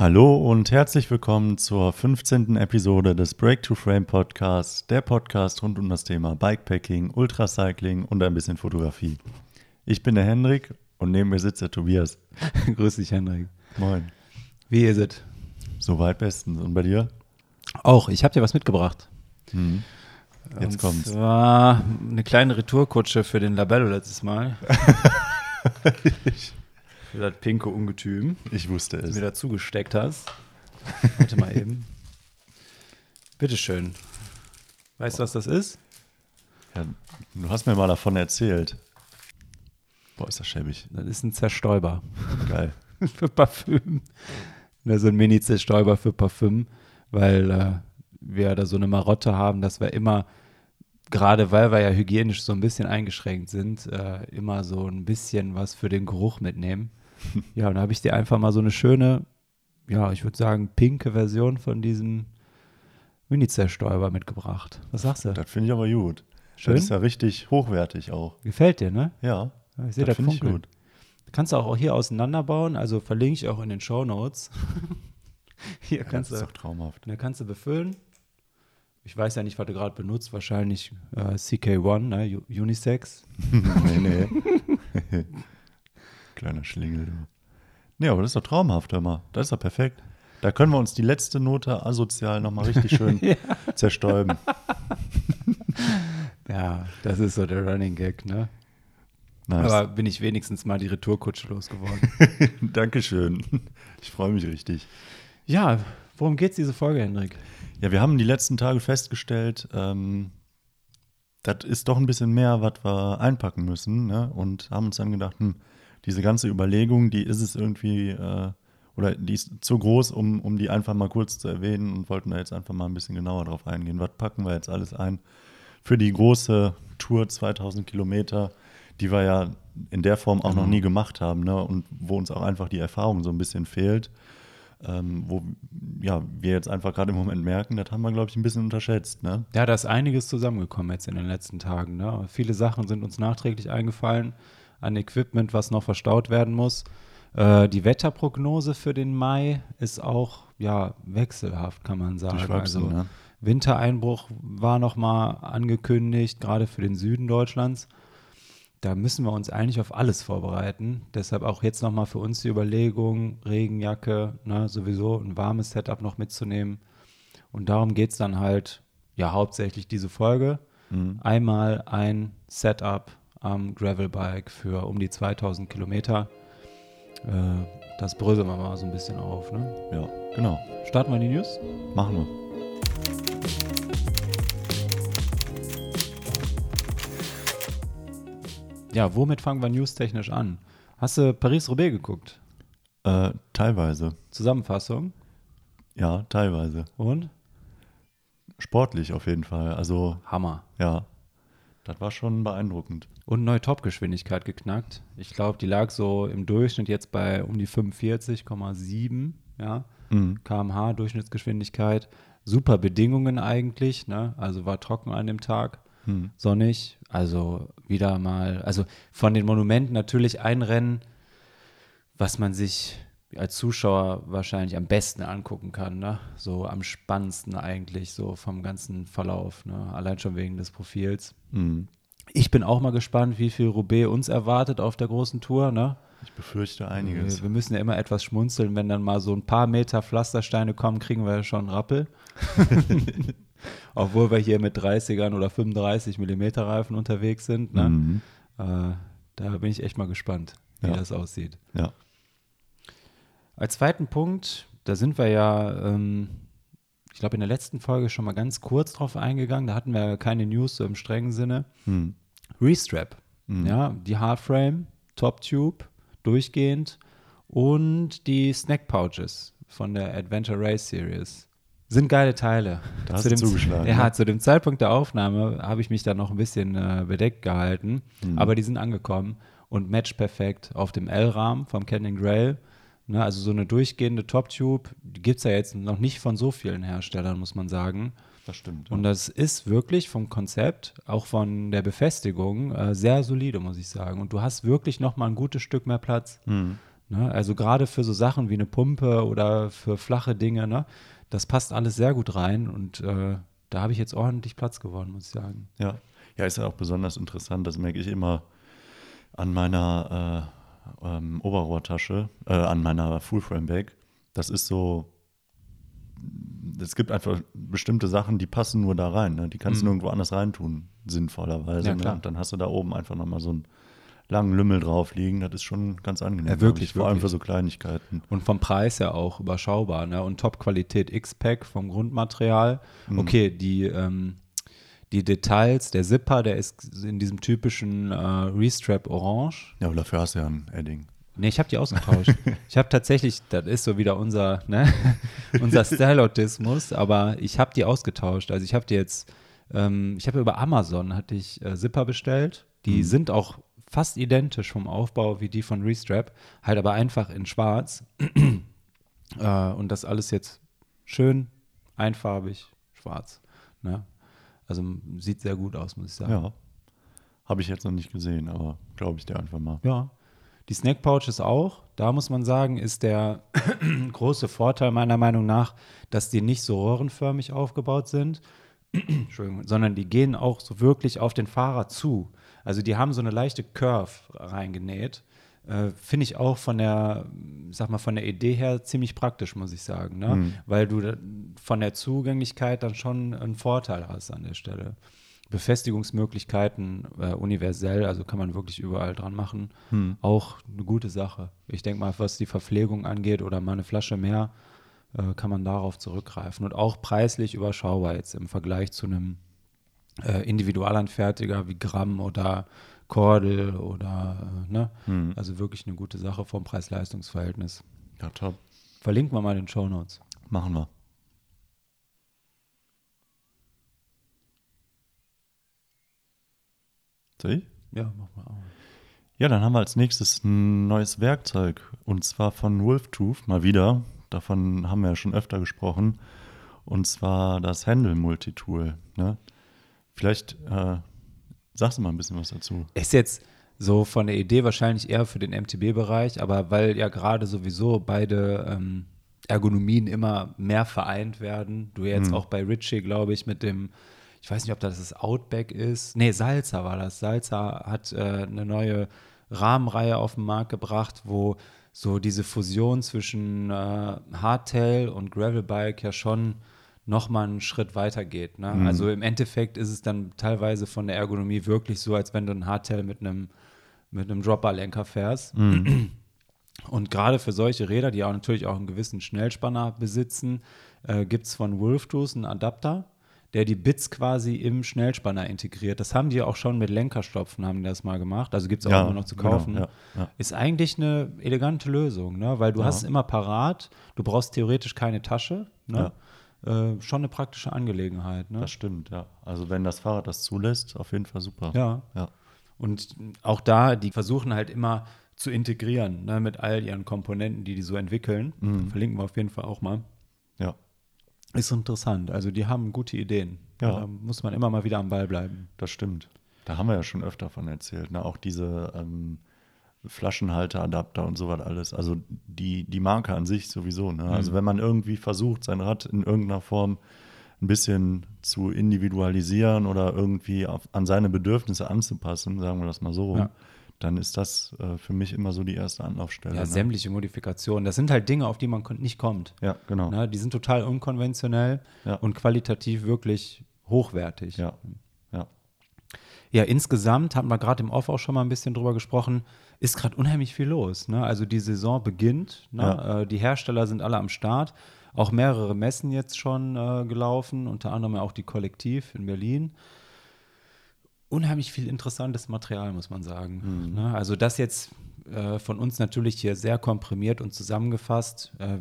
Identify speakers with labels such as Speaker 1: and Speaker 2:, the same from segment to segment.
Speaker 1: Hallo und herzlich willkommen zur 15. Episode des Break to Frame Podcasts, der Podcast rund um das Thema Bikepacking, Ultracycling und ein bisschen Fotografie. Ich bin der Hendrik und neben mir sitzt der Tobias.
Speaker 2: Grüß dich, Hendrik.
Speaker 1: Moin.
Speaker 2: Wie ist es?
Speaker 1: Soweit bestens. Und bei dir?
Speaker 2: Auch, ich habe dir was mitgebracht.
Speaker 1: Mhm. Jetzt
Speaker 2: Und
Speaker 1: kommt's.
Speaker 2: zwar eine kleine Retourkutsche für den Labello letztes Mal. für das pinke Ungetüm,
Speaker 1: Ich wusste es.
Speaker 2: mir dazu gesteckt hast. Warte mal eben. Bitteschön. Weißt du, was das ist?
Speaker 1: Ja, du hast mir mal davon erzählt. Boah, ist das schäbig.
Speaker 2: Das ist ein Zerstäuber
Speaker 1: Geil.
Speaker 2: für Parfüm. Ne, so ein Mini-Zerstäuber für Parfüm, weil äh, wir da so eine Marotte haben, dass wir immer, gerade weil wir ja hygienisch so ein bisschen eingeschränkt sind, äh, immer so ein bisschen was für den Geruch mitnehmen. Ja, und da habe ich dir einfach mal so eine schöne, ja, ich würde sagen, pinke Version von diesem Mini-Zerstäuber mitgebracht. Was sagst du?
Speaker 1: Das finde ich aber gut.
Speaker 2: Schön?
Speaker 1: Das ist ja richtig hochwertig auch.
Speaker 2: Gefällt dir, ne?
Speaker 1: Ja,
Speaker 2: Ja, ich sehe das,
Speaker 1: finde ich gut.
Speaker 2: Kannst du auch hier auseinanderbauen, also verlinke ich auch in den Show Notes. hier
Speaker 1: Ja, das
Speaker 2: kannst
Speaker 1: ist
Speaker 2: du
Speaker 1: doch traumhaft.
Speaker 2: Dann kannst du befüllen. Ich weiß ja nicht, was du gerade benutzt. Wahrscheinlich äh, CK1, ne? Unisex.
Speaker 1: nee, nee. Kleiner Schlingel, du. Nee, aber das ist doch traumhaft, hör mal. Das ist doch perfekt. Da können wir uns die letzte Note asozial nochmal richtig schön zerstäuben.
Speaker 2: Ja, das ist so der Running Gag, ne?
Speaker 1: Nice.
Speaker 2: Aber bin ich wenigstens mal die Retourkutsche losgeworden.
Speaker 1: Dankeschön. Ich freue mich richtig.
Speaker 2: ja, worum geht's diese Folge, Hendrik?
Speaker 1: Ja, wir haben die letzten Tage festgestellt, ähm, das ist doch ein bisschen mehr, was wir einpacken müssen. Ne? Und haben uns dann gedacht, hm, diese ganze Überlegung, die ist es irgendwie, äh, oder die ist zu groß, um, um die einfach mal kurz zu erwähnen und wollten da jetzt einfach mal ein bisschen genauer drauf eingehen. Was packen wir jetzt alles ein für die große Tour 2000 Kilometer, die wir ja in der Form auch noch nie gemacht haben ne? und wo uns auch einfach die Erfahrung so ein bisschen fehlt ähm, wo ja, wir jetzt einfach gerade im Moment merken, das haben wir, glaube ich, ein bisschen unterschätzt. Ne?
Speaker 2: Ja, da ist einiges zusammengekommen jetzt in den letzten Tagen. Ne? Viele Sachen sind uns nachträglich eingefallen an Equipment, was noch verstaut werden muss. Äh, die Wetterprognose für den Mai ist auch ja wechselhaft, kann man sagen. Also
Speaker 1: ne?
Speaker 2: Wintereinbruch war noch mal angekündigt, gerade für den Süden Deutschlands. Da müssen wir uns eigentlich auf alles vorbereiten. Deshalb auch jetzt noch mal für uns die Überlegung, Regenjacke, ne, sowieso ein warmes Setup noch mitzunehmen. Und darum geht es dann halt, ja, hauptsächlich diese Folge. Einmal ein Setup am Gravelbike für um die 2000 Kilometer. Äh, das bröseln wir mal so ein bisschen auf. Ne?
Speaker 1: Ja, genau.
Speaker 2: Starten wir die News?
Speaker 1: Machen wir.
Speaker 2: Ja, womit fangen wir newstechnisch an? Hast du Paris-Roubaix geguckt?
Speaker 1: Äh, teilweise.
Speaker 2: Zusammenfassung
Speaker 1: Ja, teilweise.
Speaker 2: und?
Speaker 1: Sportlich auf jeden Fall. Also,
Speaker 2: Hammer.
Speaker 1: ja, das war schon beeindruckend.
Speaker 2: Und neue Topgeschwindigkeit geknackt. Ich glaube, die lag so im Durchschnitt jetzt bei um die 45,7 ja,
Speaker 1: Mhm.
Speaker 2: kmh Durchschnittsgeschwindigkeit. Super Bedingungen eigentlich, ne? Also war trocken an dem Tag,
Speaker 1: Mhm.
Speaker 2: sonnig. Also wieder mal, also von den Monumenten natürlich ein Rennen, was man sich als Zuschauer wahrscheinlich am besten angucken kann, ne? So am spannendsten eigentlich, so vom ganzen Verlauf, ne? Allein schon wegen des Profils.
Speaker 1: Mhm.
Speaker 2: Ich bin auch mal gespannt, wie viel Roubaix uns erwartet auf der großen Tour. Ne?
Speaker 1: Ich befürchte einiges.
Speaker 2: Wir, wir müssen ja immer etwas schmunzeln, wenn dann mal so ein paar Meter Pflastersteine kommen, kriegen wir ja schon einen Rappel. Obwohl wir hier mit 30ern oder 35 Millimeter Reifen unterwegs sind. Ne?
Speaker 1: Mhm.
Speaker 2: Äh, da bin ich echt mal gespannt, wie
Speaker 1: Ja.
Speaker 2: das aussieht.
Speaker 1: Ja.
Speaker 2: Als zweiten Punkt, da sind wir ja, ähm, ich glaube, in der letzten Folge schon mal ganz kurz drauf eingegangen. Da hatten wir ja keine News so im strengen Sinne.
Speaker 1: Mhm.
Speaker 2: Restrap.
Speaker 1: Mhm.
Speaker 2: Ja, die Hardframe, Top Tube, durchgehend und die Snack Pouches von der Adventure Race Series. Sind geile Teile.
Speaker 1: Da hast
Speaker 2: zu dem,
Speaker 1: zugeschlagen,
Speaker 2: Ja,
Speaker 1: ne?
Speaker 2: zu dem Zeitpunkt der Aufnahme habe ich mich da noch ein bisschen äh, bedeckt gehalten,
Speaker 1: Mhm.
Speaker 2: aber die sind angekommen und match perfekt auf dem L-Rahmen vom Canyon Grail. Ne, also so eine durchgehende Top Tube, die gibt es ja jetzt noch nicht von so vielen Herstellern, muss man sagen.
Speaker 1: Das stimmt.
Speaker 2: Und das ist wirklich vom Konzept, auch von der Befestigung, äh, sehr solide, muss ich sagen. Und du hast wirklich noch mal ein gutes Stück mehr Platz.
Speaker 1: Mhm.
Speaker 2: Ne? Also gerade für so Sachen wie eine Pumpe oder für flache Dinge, ne? das passt alles sehr gut rein und äh, da habe ich jetzt ordentlich Platz gewonnen, muss ich sagen.
Speaker 1: Ja, ja, ist ja auch besonders interessant. Das merke ich immer an meiner äh, ähm, Oberrohrtasche, äh, an meiner Full-Frame-Bag. Das ist so, es gibt einfach bestimmte Sachen, die passen nur da rein. Ne? Die kannst du
Speaker 2: Mhm.
Speaker 1: nirgendwo anders reintun, sinnvollerweise.
Speaker 2: Ja,
Speaker 1: ne?
Speaker 2: klar.
Speaker 1: Und dann hast du da oben einfach nochmal so einen langen Lümmel drauf liegen. Das ist schon ganz angenehm.
Speaker 2: Ja, wirklich,
Speaker 1: ich. Vor allem
Speaker 2: wirklich.
Speaker 1: für so Kleinigkeiten.
Speaker 2: Und vom Preis ja auch überschaubar. Ne? Und Top-Qualität X-Pack vom Grundmaterial.
Speaker 1: Mhm.
Speaker 2: Okay, die, ähm, die Details, der Zipper, der ist in diesem typischen äh, Restrap Orange.
Speaker 1: Ja, aber dafür hast du ja ein Edding.
Speaker 2: Nee, ich habe die ausgetauscht. ich habe tatsächlich, das ist so wieder unser, ne, unser Style-Autismus, aber ich habe die ausgetauscht. Also ich habe die jetzt, ähm, ich habe über Amazon hatte ich äh, Zipper bestellt. Die sind auch fast identisch vom Aufbau wie die von Restrap, halt aber einfach in schwarz. äh, und das alles jetzt schön einfarbig schwarz. Ne? Also sieht sehr gut aus, muss ich sagen.
Speaker 1: Ja. Habe ich jetzt noch nicht gesehen, aber glaube ich dir einfach mal.
Speaker 2: Ja. Die Snack Pouches auch. Da muss man sagen, ist der große Vorteil meiner Meinung nach, dass die nicht so röhrenförmig aufgebaut sind, sondern die gehen auch so wirklich auf den Fahrer zu. Also die haben so eine leichte Curve reingenäht. Äh, Finde ich auch von der, sag mal, von der Idee her ziemlich praktisch, muss ich sagen, ne? Weil du von der Zugänglichkeit dann schon einen Vorteil hast an der Stelle. Befestigungsmöglichkeiten äh, universell, also kann man wirklich überall dran machen. Auch eine gute Sache. Ich denke mal, was die Verpflegung angeht oder mal eine Flasche mehr, äh, kann man darauf zurückgreifen. Und auch preislich überschaubar jetzt im Vergleich zu einem äh, Individualanfertiger wie Gramm oder Cordel oder, äh, ne? Also wirklich eine gute Sache vom Preis-Leistungs-Verhältnis.
Speaker 1: Ja, top.
Speaker 2: Verlinken wir mal in den Show Notes.
Speaker 1: Machen wir. Soll ich?
Speaker 2: Ja, mach mal.
Speaker 1: Ja, dann haben wir als nächstes ein neues Werkzeug und zwar von Wolftooth, mal wieder. Davon haben wir ja schon öfter gesprochen. Und zwar das Handle Multitool. Ne? Vielleicht äh, sagst du mal ein bisschen was dazu.
Speaker 2: Ist jetzt so von der Idee wahrscheinlich eher für den MTB-Bereich, aber weil ja gerade sowieso beide ähm, Ergonomien immer mehr vereint werden, du jetzt auch bei Ritchie, glaube ich, mit dem, ich weiß nicht, ob das das Outback ist, nee, Salza war das. Salza hat äh, eine neue Rahmenreihe auf den Markt gebracht, wo so diese Fusion zwischen äh, Hardtail und Gravelbike ja schon noch mal einen Schritt weiter geht. Ne? Also im Endeffekt ist es dann teilweise von der Ergonomie wirklich so, als wenn du ein Hardtail mit einem mit einem Dropperlenker fährst. Und gerade für solche Räder, die auch natürlich auch einen gewissen Schnellspanner besitzen, äh, gibt es von Wolftooth einen Adapter, der die Bits quasi im Schnellspanner integriert. Das haben die auch schon mit Lenkerstopfen, haben die das mal gemacht. Also gibt es auch
Speaker 1: Ja,
Speaker 2: immer noch zu
Speaker 1: genau,
Speaker 2: kaufen.
Speaker 1: ja, ja.
Speaker 2: Ist eigentlich eine elegante Lösung, ne? weil du hast es immer parat, du brauchst theoretisch keine Tasche. Ne? Äh, schon eine praktische Angelegenheit. Ne?
Speaker 1: Das stimmt, ja. Also wenn das Fahrrad das zulässt, auf jeden Fall super.
Speaker 2: Ja.
Speaker 1: Ja,
Speaker 2: Und auch da, die versuchen halt immer zu integrieren ne, mit all ihren Komponenten, die die so entwickeln. Verlinken wir auf jeden Fall auch mal.
Speaker 1: ja.
Speaker 2: Ist interessant. Also die haben gute Ideen.
Speaker 1: Ja.
Speaker 2: Da muss man immer mal wieder am Ball bleiben.
Speaker 1: Das stimmt. Da haben wir ja schon öfter von erzählt. Ne? Auch diese ähm, Flaschenhalteradapter und sowas alles. Also die, die Marke an sich sowieso. Ne? Also wenn man irgendwie versucht, sein Rad in irgendeiner Form ein bisschen zu individualisieren oder irgendwie auf, an seine Bedürfnisse anzupassen, sagen wir das mal so
Speaker 2: Ja.
Speaker 1: dann ist das äh, für mich immer so die erste Anlaufstelle.
Speaker 2: Ja,
Speaker 1: ne?
Speaker 2: sämtliche Modifikationen. Das sind halt Dinge, auf die man nicht kommt.
Speaker 1: Ja, genau.
Speaker 2: Ne? Die sind total unkonventionell
Speaker 1: Ja.
Speaker 2: und qualitativ wirklich hochwertig.
Speaker 1: Ja, ja.
Speaker 2: Ja, insgesamt haben wir gerade im Off auch schon mal ein bisschen drüber gesprochen, ist gerade unheimlich viel los. Ne? Also die Saison beginnt, ne?
Speaker 1: Ja.
Speaker 2: äh, die Hersteller sind alle am Start, auch mehrere Messen jetzt schon äh, gelaufen, unter anderem auch die Kollektiv in Berlin. Unheimlich viel interessantes Material, muss man sagen. Ne? Also das jetzt äh, von uns natürlich hier sehr komprimiert und zusammengefasst. Äh,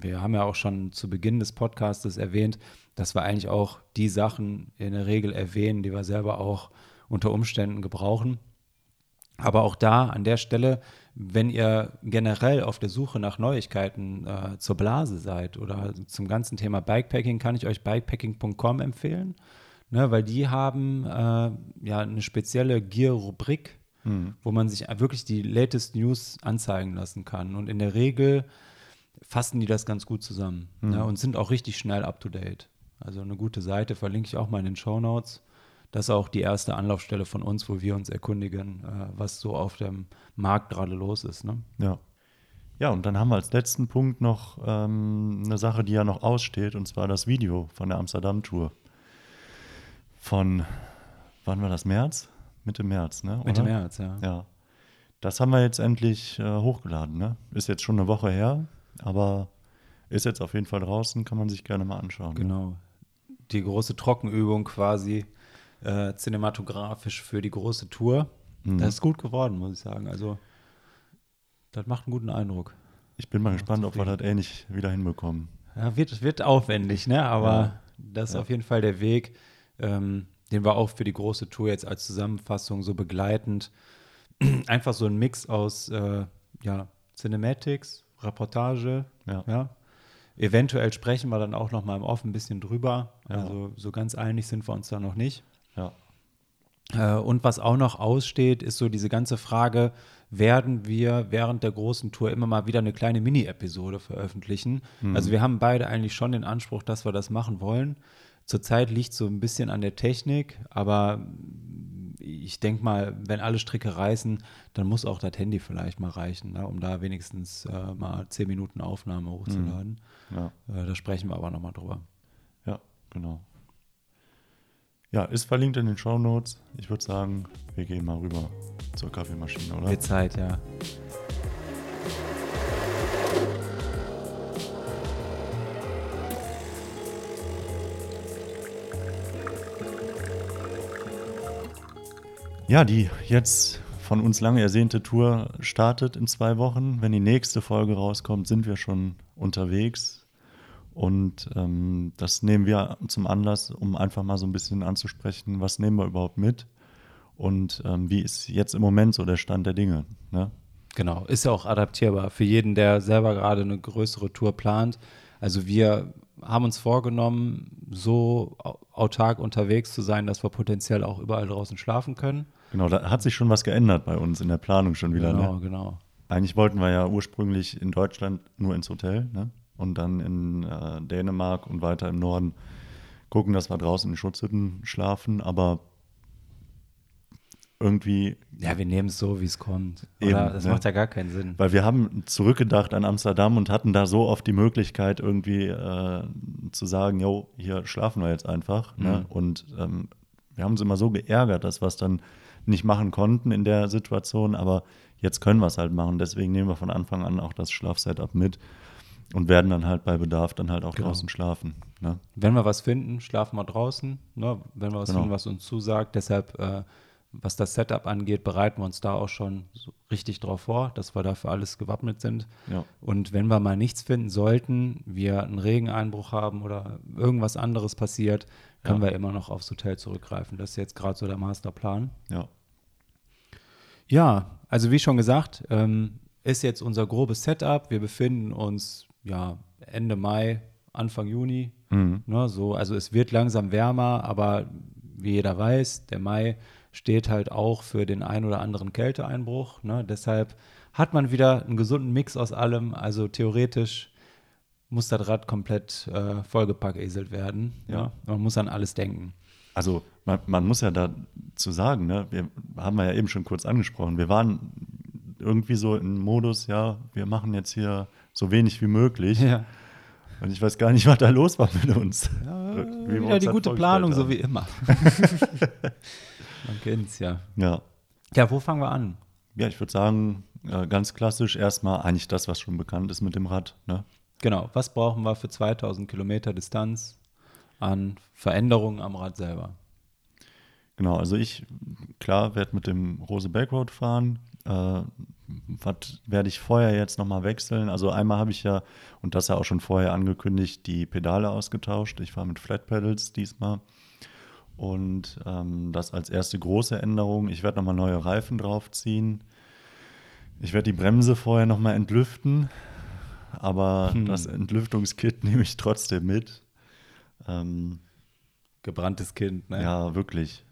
Speaker 2: wir haben ja auch schon zu Beginn des Podcastes erwähnt, dass wir eigentlich auch die Sachen in der Regel erwähnen, die wir selber auch unter Umständen gebrauchen. Aber auch da an der Stelle, wenn ihr generell auf der Suche nach Neuigkeiten äh, zur Blase seid oder zum ganzen Thema Bikepacking, kann ich euch bikepacking.com empfehlen, ne, weil die haben äh, ja eine spezielle Gear-Rubrik
Speaker 1: Mhm.
Speaker 2: wo man sich wirklich die latest News anzeigen lassen kann. Und in der Regel fassen die das ganz gut zusammen
Speaker 1: Mhm.
Speaker 2: ja, und sind auch richtig schnell up to date. Also eine gute Seite verlinke ich auch mal in den Show Notes. Das ist auch die erste Anlaufstelle von uns, wo wir uns erkundigen, äh, was so auf dem Markt gerade los ist. Ne?
Speaker 1: Ja. Ja, und dann haben wir als letzten Punkt noch ähm, eine Sache, die ja noch aussteht, und zwar das Video von der Amsterdam-Tour. Von, wann war das? März? Mitte März, ne?
Speaker 2: Mitte
Speaker 1: oder?
Speaker 2: März, ja.
Speaker 1: Ja. Das haben wir jetzt endlich äh, hochgeladen, ne? Ist jetzt schon eine Woche her, aber ist jetzt auf jeden Fall draußen, kann man sich gerne mal anschauen. Ne?
Speaker 2: Genau. Die große Trockenübung quasi äh, cinematografisch für die große Tour.
Speaker 1: Mhm.
Speaker 2: Das ist gut geworden, muss ich sagen. Also, das macht einen guten Eindruck.
Speaker 1: Ich bin mal gespannt, ob wir das ähnlich wieder hinbekommen.
Speaker 2: Ja, wird, wird aufwendig, ne? Aber
Speaker 1: Ja.
Speaker 2: das ist
Speaker 1: Ja.
Speaker 2: auf jeden Fall der Weg, ähm, den wir auch für die große Tour jetzt als Zusammenfassung so begleitend. Einfach so ein Mix aus äh, ja, Cinematics, Reportage,
Speaker 1: Ja.
Speaker 2: ja. Eventuell sprechen wir dann auch noch mal im Off ein bisschen drüber.
Speaker 1: Ja.
Speaker 2: Also so ganz einig sind wir uns da noch nicht.
Speaker 1: Ja.
Speaker 2: Äh, und was auch noch aussteht, ist so diese ganze Frage, werden wir während der großen Tour immer mal wieder eine kleine Mini-Episode veröffentlichen? Also wir haben beide eigentlich schon den Anspruch, dass wir das machen wollen. Zurzeit liegt so ein bisschen an der Technik, aber ich denke mal, wenn alle Stricke reißen, dann muss auch das Handy vielleicht mal reichen, ne, um da wenigstens äh, mal zehn Minuten Aufnahme hochzuladen.
Speaker 1: Ja.
Speaker 2: Äh, da sprechen wir aber nochmal drüber.
Speaker 1: Ja, genau. Ja, ist verlinkt in den Show Notes. Ich würde sagen, wir gehen mal rüber zur Kaffeemaschine, oder?
Speaker 2: Wird Zeit, ja.
Speaker 1: Ja, die jetzt von uns lange ersehnte Tour startet in zwei Wochen. Wenn die nächste Folge rauskommt, sind wir schon unterwegs. Und ähm, das nehmen wir zum Anlass, um einfach mal so ein bisschen anzusprechen, was nehmen wir überhaupt mit und ähm, wie ist jetzt im Moment so der Stand der Dinge. Ne?
Speaker 2: Genau, ist ja auch adaptierbar für jeden, der selber gerade eine größere Tour plant. Also wir haben uns vorgenommen, so au- autark unterwegs zu sein, dass wir potenziell auch überall draußen schlafen können.
Speaker 1: Genau, da hat sich schon was geändert bei uns in der Planung schon wieder.
Speaker 2: genau,
Speaker 1: Ne?
Speaker 2: genau.
Speaker 1: Eigentlich wollten wir ja ursprünglich in Deutschland nur ins Hotel ne? Und dann in äh, Dänemark und weiter im Norden gucken, dass wir draußen in Schutzhütten schlafen, aber irgendwie,
Speaker 2: Ja, wir nehmen es so, wie es kommt.
Speaker 1: Eben,
Speaker 2: das
Speaker 1: ne?
Speaker 2: macht ja gar keinen Sinn.
Speaker 1: weil wir haben zurückgedacht an Amsterdam und hatten da so oft die Möglichkeit irgendwie äh, zu sagen, jo, hier schlafen wir jetzt einfach. Ne?
Speaker 2: Mhm.
Speaker 1: Und ähm, wir haben uns immer so geärgert, dass wir es dann nicht machen konnten in der Situation, aber jetzt können wir es halt machen. Deswegen nehmen wir von Anfang an auch das Schlafsetup mit und werden dann halt bei Bedarf dann halt auch
Speaker 2: Genau.
Speaker 1: draußen schlafen. Ne?
Speaker 2: Wenn wir was finden, schlafen wir draußen. Ne? Wenn wir was
Speaker 1: Genau.
Speaker 2: finden, was uns zusagt. Deshalb, äh, was das Setup angeht, bereiten wir uns da auch schon so richtig drauf vor, dass wir dafür alles gewappnet sind.
Speaker 1: Ja.
Speaker 2: Und wenn wir mal nichts finden sollten, wir einen Regeneinbruch haben oder irgendwas anderes passiert, können
Speaker 1: Ja.
Speaker 2: wir immer noch aufs Hotel zurückgreifen. Das ist jetzt gerade so der Masterplan.
Speaker 1: Ja.
Speaker 2: Ja, also wie schon gesagt, ähm, ist jetzt unser grobes Setup. Wir befinden uns ja Ende Mai, Anfang Juni.
Speaker 1: Mhm.
Speaker 2: Ne, so, also es wird langsam wärmer, aber wie jeder weiß, der Mai steht halt auch für den ein oder anderen Kälteeinbruch. Ne? Deshalb hat man wieder einen gesunden Mix aus allem. Also theoretisch muss das Rad komplett äh, vollgepackeselt werden.
Speaker 1: Ja.
Speaker 2: Ja. Man muss an alles denken.
Speaker 1: Also man, man muss ja dazu sagen, ne, wir haben wir ja eben schon kurz angesprochen, wir waren irgendwie so im Modus, ja, wir machen jetzt hier so wenig wie möglich.
Speaker 2: Ja.
Speaker 1: Und ich weiß gar nicht, was da los war mit uns.
Speaker 2: Ja,
Speaker 1: Wie
Speaker 2: wieder
Speaker 1: uns
Speaker 2: die gute Planung, so
Speaker 1: haben.
Speaker 2: wie immer. Man kennt's ja.
Speaker 1: Ja.
Speaker 2: Ja, wo fangen wir an?
Speaker 1: Ja, ich würde sagen, äh, ganz klassisch erstmal eigentlich das, was schon bekannt ist mit dem Rad. Ne?
Speaker 2: Genau, was brauchen wir für 2000 Kilometer Distanz an Veränderungen am Rad selber?
Speaker 1: Genau, also ich, klar, werde mit dem Rose Backroad fahren. Äh, was werde ich vorher jetzt nochmal wechseln? Also einmal habe ich ja, und das ja auch schon vorher angekündigt, die Pedale ausgetauscht. Ich fahre mit Flat Pedals diesmal. Und ähm, das als erste große Änderung. Ich werde nochmal neue Reifen draufziehen. Ich werde die Bremse vorher nochmal entlüften. Aber
Speaker 2: Hm.
Speaker 1: das Entlüftungskit nehme ich trotzdem mit. Ähm,
Speaker 2: Gebranntes Kind, ne?
Speaker 1: ja, wirklich.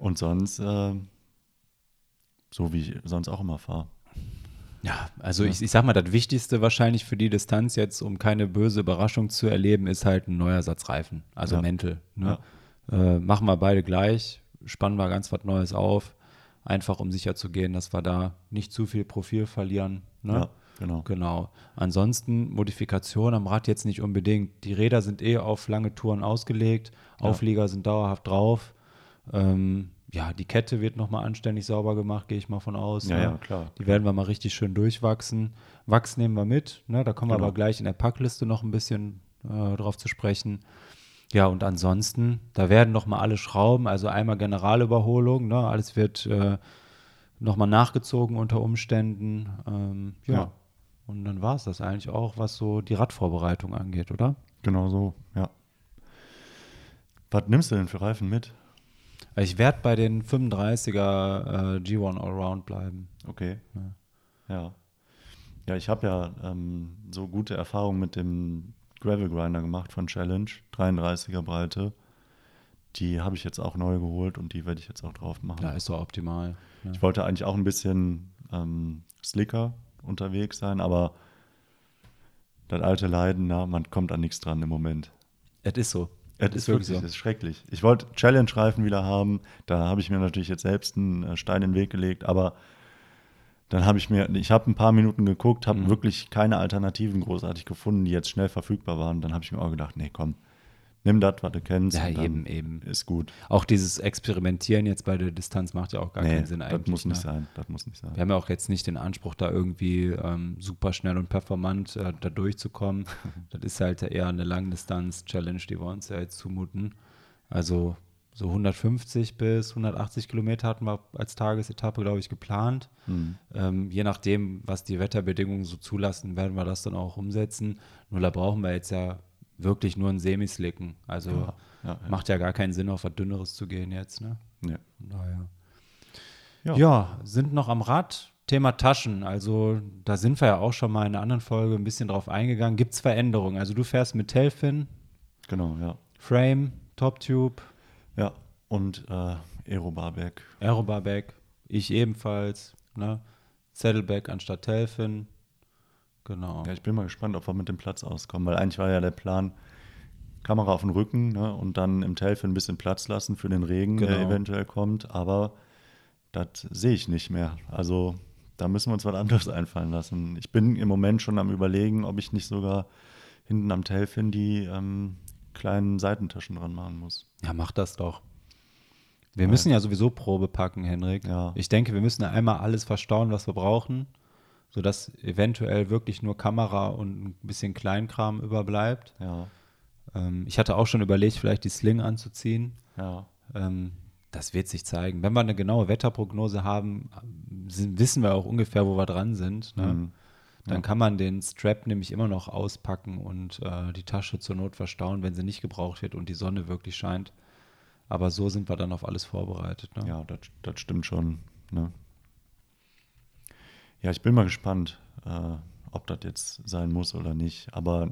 Speaker 1: Und sonst, äh, so wie ich sonst auch immer fahre.
Speaker 2: Ja, also Ich, ich sag mal, das Wichtigste wahrscheinlich für die Distanz jetzt, um keine böse Überraschung zu erleben, ist halt ein neuer Satz Reifen, also
Speaker 1: Ja.
Speaker 2: Mäntel. Ne? Äh, machen wir beide gleich, spannen wir ganz was Neues auf, einfach um sicher zu gehen, dass wir da nicht zu viel Profil verlieren. Ne?
Speaker 1: Ja, genau.
Speaker 2: Genau. Ansonsten Modifikation am Rad jetzt nicht unbedingt. Die Räder sind eh auf lange Touren ausgelegt,
Speaker 1: Ja.
Speaker 2: Auflieger sind dauerhaft drauf. Ähm, ja, die Kette wird nochmal anständig sauber gemacht, gehe ich mal von aus.
Speaker 1: Ja,
Speaker 2: ne?
Speaker 1: ja, klar.
Speaker 2: Die werden wir mal richtig schön durchwachsen. Wachs nehmen wir mit, ne? da kommen wir
Speaker 1: Genau.
Speaker 2: aber gleich in der Packliste noch ein bisschen äh, drauf zu sprechen. Ja, und ansonsten, da werden noch mal alle Schrauben, also einmal Generalüberholung, ne? alles wird äh, noch mal nachgezogen unter Umständen. Ähm, ja.
Speaker 1: Ja.
Speaker 2: Und dann war es das eigentlich auch, was so die Radvorbereitung angeht, oder?
Speaker 1: Genau so, ja. Was nimmst du denn für Reifen mit?
Speaker 2: Also ich werde bei den 35er äh, G1 Allround bleiben.
Speaker 1: Okay. Ja. Ja, ich habe ja ähm, so gute Erfahrungen mit dem Gravel Grinder gemacht von Challenge, 33er Breite. Die habe ich jetzt auch neu geholt und die werde ich jetzt auch drauf machen.
Speaker 2: Ja, ist so optimal. Ne?
Speaker 1: Ich wollte eigentlich auch ein bisschen ähm, slicker unterwegs sein, aber das alte Leiden, na, man kommt an nichts dran im Moment.
Speaker 2: Es ist so.
Speaker 1: Es ist wirklich, es ist schrecklich. Ich wollte Challenge-Reifen wieder haben. Da habe ich mir natürlich jetzt selbst einen äh, Stein in den Weg gelegt, aber dann habe ich mir, ich habe ein paar Minuten geguckt, habe
Speaker 2: Mhm.
Speaker 1: wirklich keine Alternativen großartig gefunden, die jetzt schnell verfügbar waren. Dann habe ich mir auch gedacht, nee, komm, nimm das, was du kennst.
Speaker 2: Ja, eben, eben.
Speaker 1: Ist gut.
Speaker 2: Auch dieses Experimentieren jetzt bei der Distanz macht ja auch gar
Speaker 1: nee,
Speaker 2: keinen Sinn eigentlich.
Speaker 1: das muss nicht
Speaker 2: ne?
Speaker 1: sein. Das muss nicht sein.
Speaker 2: Wir haben ja auch jetzt nicht den Anspruch, da irgendwie ähm, super schnell und performant äh, da durchzukommen. das ist halt eher eine Langdistanz-Challenge, die wir uns ja jetzt zumuten. Also so 150 bis 180 Kilometer hatten wir als Tagesetappe, glaube ich, geplant.
Speaker 1: Hm.
Speaker 2: Ähm, je nachdem, was die Wetterbedingungen so zulassen, werden wir das dann auch umsetzen. Nur da brauchen wir jetzt ja wirklich nur einen Semislicken. Also
Speaker 1: Ja, ja, ja.
Speaker 2: macht ja gar keinen Sinn, auf was Dünneres zu gehen jetzt. Ne? Von daher.
Speaker 1: Ja.
Speaker 2: Ja. sind noch am Rad. Thema Taschen. Also da sind wir ja auch schon mal in einer anderen Folge ein bisschen drauf eingegangen. Gibt es Veränderungen? Also du fährst mit Tailfin,
Speaker 1: Genau, ja.
Speaker 2: Frame, Top Tube,
Speaker 1: Ja, und äh, Aero-Barback.
Speaker 2: Aerobarback, ich ebenfalls. Ne? Saddleback anstatt Tailfin. Genau.
Speaker 1: Ja, ich bin mal gespannt, ob wir mit dem Platz auskommen, weil eigentlich war ja der Plan, Kamera auf den Rücken ne, und dann im Tailfin ein bisschen Platz lassen für den Regen, der
Speaker 2: Genau.
Speaker 1: eventuell kommt, aber das sehe ich nicht mehr. Also da müssen wir uns was anderes einfallen lassen. Ich bin im Moment schon am überlegen, ob ich nicht sogar hinten am Tailfin die ähm, kleinen Seitentaschen dran machen muss.
Speaker 2: Ja, mach das doch. Wir müssen ja sowieso Probe packen, Henrik.
Speaker 1: Ja.
Speaker 2: Ich denke, wir müssen einmal alles verstauen, was wir brauchen, sodass eventuell wirklich nur Kamera und ein bisschen Kleinkram überbleibt.
Speaker 1: Ja,
Speaker 2: Ähm, ich hatte auch schon überlegt, vielleicht die Sling anzuziehen.
Speaker 1: ja,
Speaker 2: Ähm, das wird sich zeigen. Wenn wir eine genaue Wetterprognose haben, sind, wissen wir auch ungefähr, wo wir dran sind. Ne?
Speaker 1: Mhm.
Speaker 2: Dann kann man den Strap nämlich immer noch auspacken und äh, die Tasche zur Not verstauen, wenn sie nicht gebraucht wird und die Sonne wirklich scheint. Aber so sind wir dann auf alles vorbereitet. Ne?
Speaker 1: ja, das, das stimmt schon. Ne? Ja, ich bin mal gespannt, äh, ob das jetzt sein muss oder nicht. Aber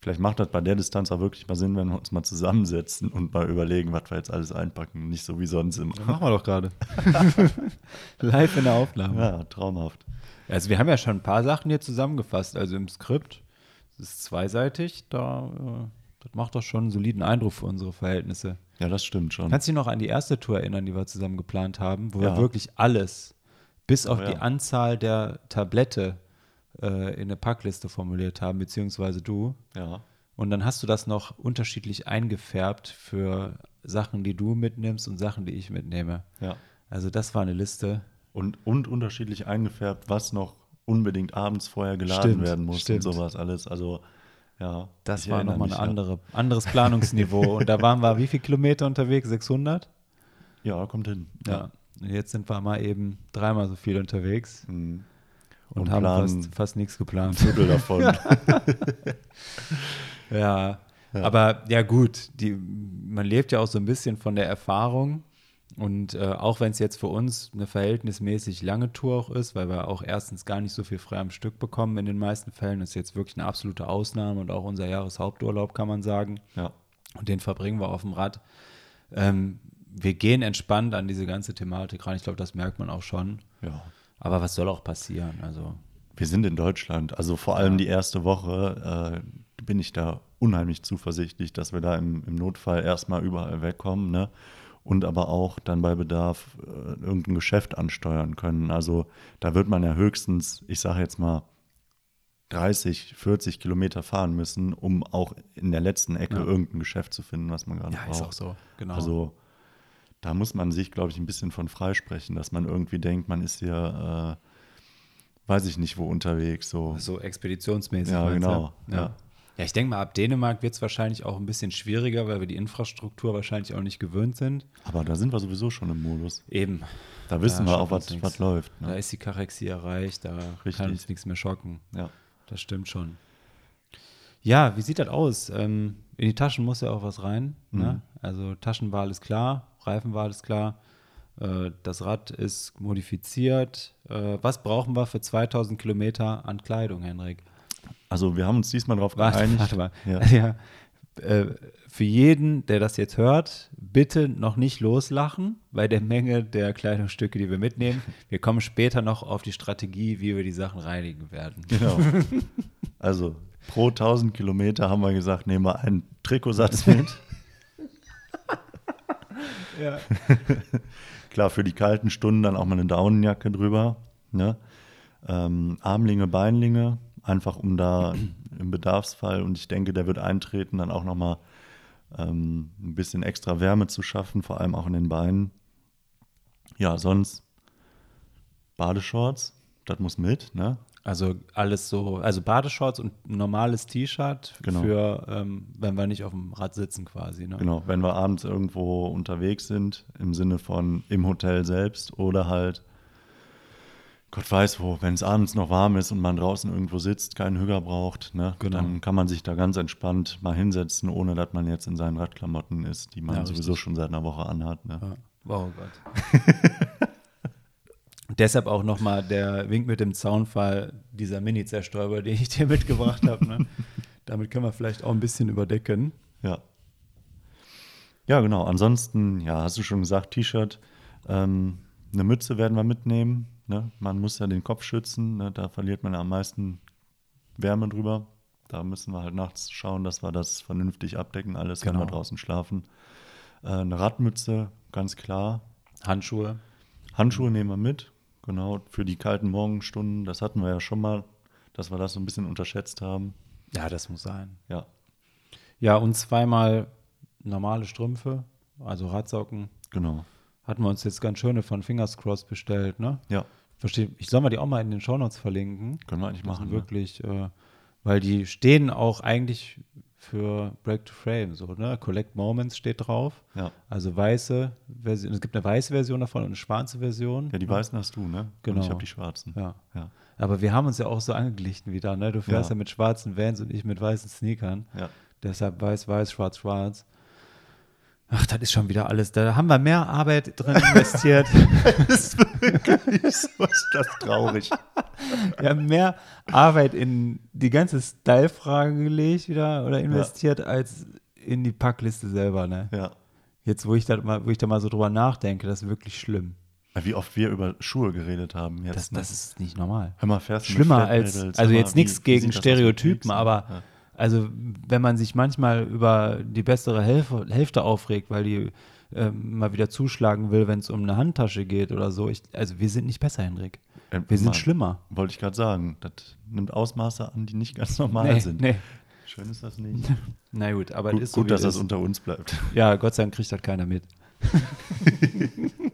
Speaker 1: vielleicht macht das bei der Distanz auch wirklich mal Sinn, wenn wir uns mal zusammensetzen und mal überlegen, was wir jetzt alles einpacken. Nicht so wie sonst immer.
Speaker 2: Machen wir doch gerade. Live in der Aufnahme.
Speaker 1: Ja, traumhaft.
Speaker 2: Also wir haben ja schon ein paar Sachen hier zusammengefasst. Also im Skript, das ist zweiseitig, da äh, das macht doch schon einen soliden Eindruck für unsere Verhältnisse.
Speaker 1: Ja, das stimmt schon.
Speaker 2: Kannst du dich noch an die erste Tour erinnern, die wir zusammen geplant haben, wo
Speaker 1: Ja.
Speaker 2: wir wirklich alles, bis auf
Speaker 1: Oh,
Speaker 2: die
Speaker 1: ja.
Speaker 2: Anzahl der Tablette äh, in eine Packliste formuliert haben, beziehungsweise du.
Speaker 1: Ja,
Speaker 2: Und dann hast du das noch unterschiedlich eingefärbt für Sachen, die du mitnimmst und Sachen, die ich mitnehme.
Speaker 1: ja.
Speaker 2: Also das war eine Liste.
Speaker 1: Und, und unterschiedlich eingefärbt, was noch unbedingt abends vorher geladen
Speaker 2: Stimmt,
Speaker 1: werden muss
Speaker 2: stimmt.
Speaker 1: und sowas alles. Also, ja.
Speaker 2: Das war nochmal ein
Speaker 1: ja.
Speaker 2: andere, anderes Planungsniveau. und da waren wir wie viele Kilometer unterwegs? 600?
Speaker 1: Ja, kommt hin.
Speaker 2: Ja. Und jetzt sind wir mal eben dreimal so viel unterwegs
Speaker 1: Mhm.
Speaker 2: und,
Speaker 1: Und
Speaker 2: haben fast, fast nichts geplant.
Speaker 1: Viertel davon.
Speaker 2: Ja.
Speaker 1: Ja.
Speaker 2: Aber ja gut, die, man lebt ja auch so ein bisschen von der Erfahrung. Und äh, auch wenn es jetzt für uns eine verhältnismäßig lange Tour auch ist, weil wir auch erstens gar nicht so viel frei am Stück bekommen in den meisten Fällen, ist jetzt wirklich eine absolute Ausnahme und auch unser Jahreshaupturlaub, kann man sagen.
Speaker 1: ja.
Speaker 2: Und den verbringen wir auf dem Rad. Ähm, wir gehen entspannt an diese ganze Thematik ran. Ich glaube, das merkt man auch schon.
Speaker 1: Ja.
Speaker 2: Aber was soll auch passieren? Also,
Speaker 1: Wir sind in Deutschland. Also vor allem die erste Woche äh, bin ich da unheimlich zuversichtlich, dass wir da im, im Notfall erstmal überall wegkommen. Ne? Und aber auch dann bei Bedarf äh, irgendein Geschäft ansteuern können. Also da wird man ja höchstens, ich sage jetzt mal, 30, 40 Kilometer fahren müssen, um auch in der letzten Ecke
Speaker 2: Ja.
Speaker 1: irgendein Geschäft zu finden, was man gerade
Speaker 2: ja,
Speaker 1: braucht.
Speaker 2: ist auch so. Genau.
Speaker 1: Also da muss man sich, glaube ich, ein bisschen von freisprechen, dass man irgendwie denkt, man ist hier, äh, weiß ich nicht wo unterwegs. So.
Speaker 2: so expeditionsmäßig.
Speaker 1: Ja, genau,
Speaker 2: Ja.
Speaker 1: ja.
Speaker 2: ja. ich denke mal, ab Dänemark wird es wahrscheinlich auch ein bisschen schwieriger, weil wir die Infrastruktur wahrscheinlich auch nicht gewöhnt sind.
Speaker 1: Aber da sind wir sowieso schon im Modus.
Speaker 2: Eben.
Speaker 1: Da wissen
Speaker 2: Da
Speaker 1: wir auch, was, was läuft.
Speaker 2: Da
Speaker 1: Ne?
Speaker 2: ist die Karexie erreicht, da
Speaker 1: Richtig.
Speaker 2: kann uns nichts mehr schocken.
Speaker 1: Ja.
Speaker 2: Das stimmt schon. Ja, wie sieht das aus? Ähm, in die Taschen muss ja auch was rein. Ne?
Speaker 1: Mhm.
Speaker 2: Also Taschenwahl ist klar, Reifenwahl ist klar, äh, das Rad ist modifiziert. Äh, was brauchen wir für 2000 Kilometer an Kleidung, Henrik?
Speaker 1: Also wir haben uns diesmal darauf geeinigt.
Speaker 2: warte mal.
Speaker 1: Ja.
Speaker 2: Ja. Äh, für jeden, der das jetzt hört, bitte noch nicht loslachen bei der Menge der Kleidungsstücke, die wir mitnehmen. Wir kommen später noch auf die Strategie, wie wir die Sachen reinigen werden.
Speaker 1: Genau. Also pro 1000 Kilometer haben wir gesagt, nehmen wir einen Trikotsatz mit.
Speaker 2: Ja.
Speaker 1: Klar, für die kalten Stunden dann auch mal eine Daunenjacke drüber. Ne? Ähm, Armlinge, Beinlinge, einfach um da im Bedarfsfall, und ich denke, der wird eintreten, dann auch nochmal ähm, ein bisschen extra Wärme zu schaffen, vor allem auch in den Beinen. Ja, sonst Badeshorts, das muss mit, ne?
Speaker 2: Also alles so, also Badeshorts und ein normales T-Shirt
Speaker 1: Genau.
Speaker 2: für, ähm, wenn wir nicht auf dem Rad sitzen quasi. Ne?
Speaker 1: Genau, wenn wir abends irgendwo unterwegs sind, im Sinne von im Hotel selbst oder halt, Gott weiß wo, wenn es abends noch warm ist und man draußen irgendwo sitzt, keinen Hüger braucht, ne,
Speaker 2: Genau.
Speaker 1: dann kann man sich da ganz entspannt mal hinsetzen, ohne dass man jetzt in seinen Radklamotten ist, die man
Speaker 2: Ja,
Speaker 1: sowieso schon seit einer Woche anhat. Ne?
Speaker 2: Ja. Oh Gott. Deshalb auch nochmal der Wink mit dem Zaunfall dieser Mini-Zerstäuber, den ich dir mitgebracht habe. Ne? Damit können wir vielleicht auch ein bisschen überdecken.
Speaker 1: Ja. Ja, genau. Ansonsten, ja, hast du schon gesagt, T-Shirt. Ähm, eine Mütze werden wir mitnehmen. Ne? Man muss ja den Kopf schützen. Ne? Da verliert man ja am meisten Wärme drüber. Da müssen wir halt nachts schauen, dass wir das vernünftig abdecken, alles, wenn
Speaker 2: Genau.
Speaker 1: wir draußen schlafen. Äh, eine Radmütze, ganz klar.
Speaker 2: Handschuhe.
Speaker 1: Handschuhe nehmen wir mit. Genau, für die kalten Morgenstunden. Das hatten wir ja schon mal, dass wir das so ein bisschen unterschätzt haben.
Speaker 2: Ja, das muss sein.
Speaker 1: Ja,
Speaker 2: Ja, und zweimal normale Strümpfe, also Radsocken.
Speaker 1: genau.
Speaker 2: Hatten wir uns jetzt ganz schöne von Fingers Crossed bestellt, ne?
Speaker 1: Ja,
Speaker 2: Verstehe. Ich soll mal die auch mal in den Shownotes verlinken.
Speaker 1: können wir eigentlich machen. Ne?
Speaker 2: wirklich, äh, weil die stehen auch eigentlich für Break to Frame, so, ne? Collect Moments steht drauf.
Speaker 1: Ja.
Speaker 2: Also weiße Version, es gibt eine weiße Version davon und eine schwarze Version.
Speaker 1: Ja, die weißen hast du, ne?
Speaker 2: Genau.
Speaker 1: Und ich habe die schwarzen.
Speaker 2: Ja.
Speaker 1: Ja.
Speaker 2: Aber wir haben uns ja auch so angeglichen wieder, ne? Du fährst ja,
Speaker 1: Ja.
Speaker 2: mit schwarzen Vans und ich mit weißen Sneakern.
Speaker 1: Ja.
Speaker 2: Deshalb weiß, weiß, schwarz, schwarz. Ach, das ist schon wieder alles. Da haben wir mehr Arbeit drin investiert.
Speaker 1: Das ist wirklich so ist das traurig.
Speaker 2: Wir haben mehr Arbeit in die ganze Style-Frage gelegt wieder oder investiert als in die Packliste selber, ne?
Speaker 1: Ja.
Speaker 2: Jetzt, wo ich da mal, wo ich da mal so drüber nachdenke, das ist wirklich schlimm.
Speaker 1: Wie oft wir über Schuhe geredet haben jetzt.
Speaker 2: Das,
Speaker 1: ne?
Speaker 2: das ist nicht normal.
Speaker 1: Hör mal, fährst
Speaker 2: Schlimmer als,
Speaker 1: Pedals?
Speaker 2: also jetzt nichts gegen Stereotypen,
Speaker 1: Pixen?
Speaker 2: aber
Speaker 1: Ja.
Speaker 2: Also wenn man sich manchmal über die bessere Hälfte, Hälfte aufregt, weil die ähm, mal wieder zuschlagen will, wenn es um eine Handtasche geht oder so. Ich, also wir sind nicht besser, Henrik.
Speaker 1: Äh,
Speaker 2: Wir sind
Speaker 1: Mann,
Speaker 2: schlimmer.
Speaker 1: Wollte ich gerade sagen. Das nimmt Ausmaße an, die nicht ganz normal
Speaker 2: Nee,
Speaker 1: sind.
Speaker 2: nee.
Speaker 1: Schön ist das nicht.
Speaker 2: Na gut, aber
Speaker 1: gut,
Speaker 2: ist so,
Speaker 1: gut dass
Speaker 2: es
Speaker 1: das unter uns bleibt.
Speaker 2: Ja, Gott sei Dank kriegt das keiner mit.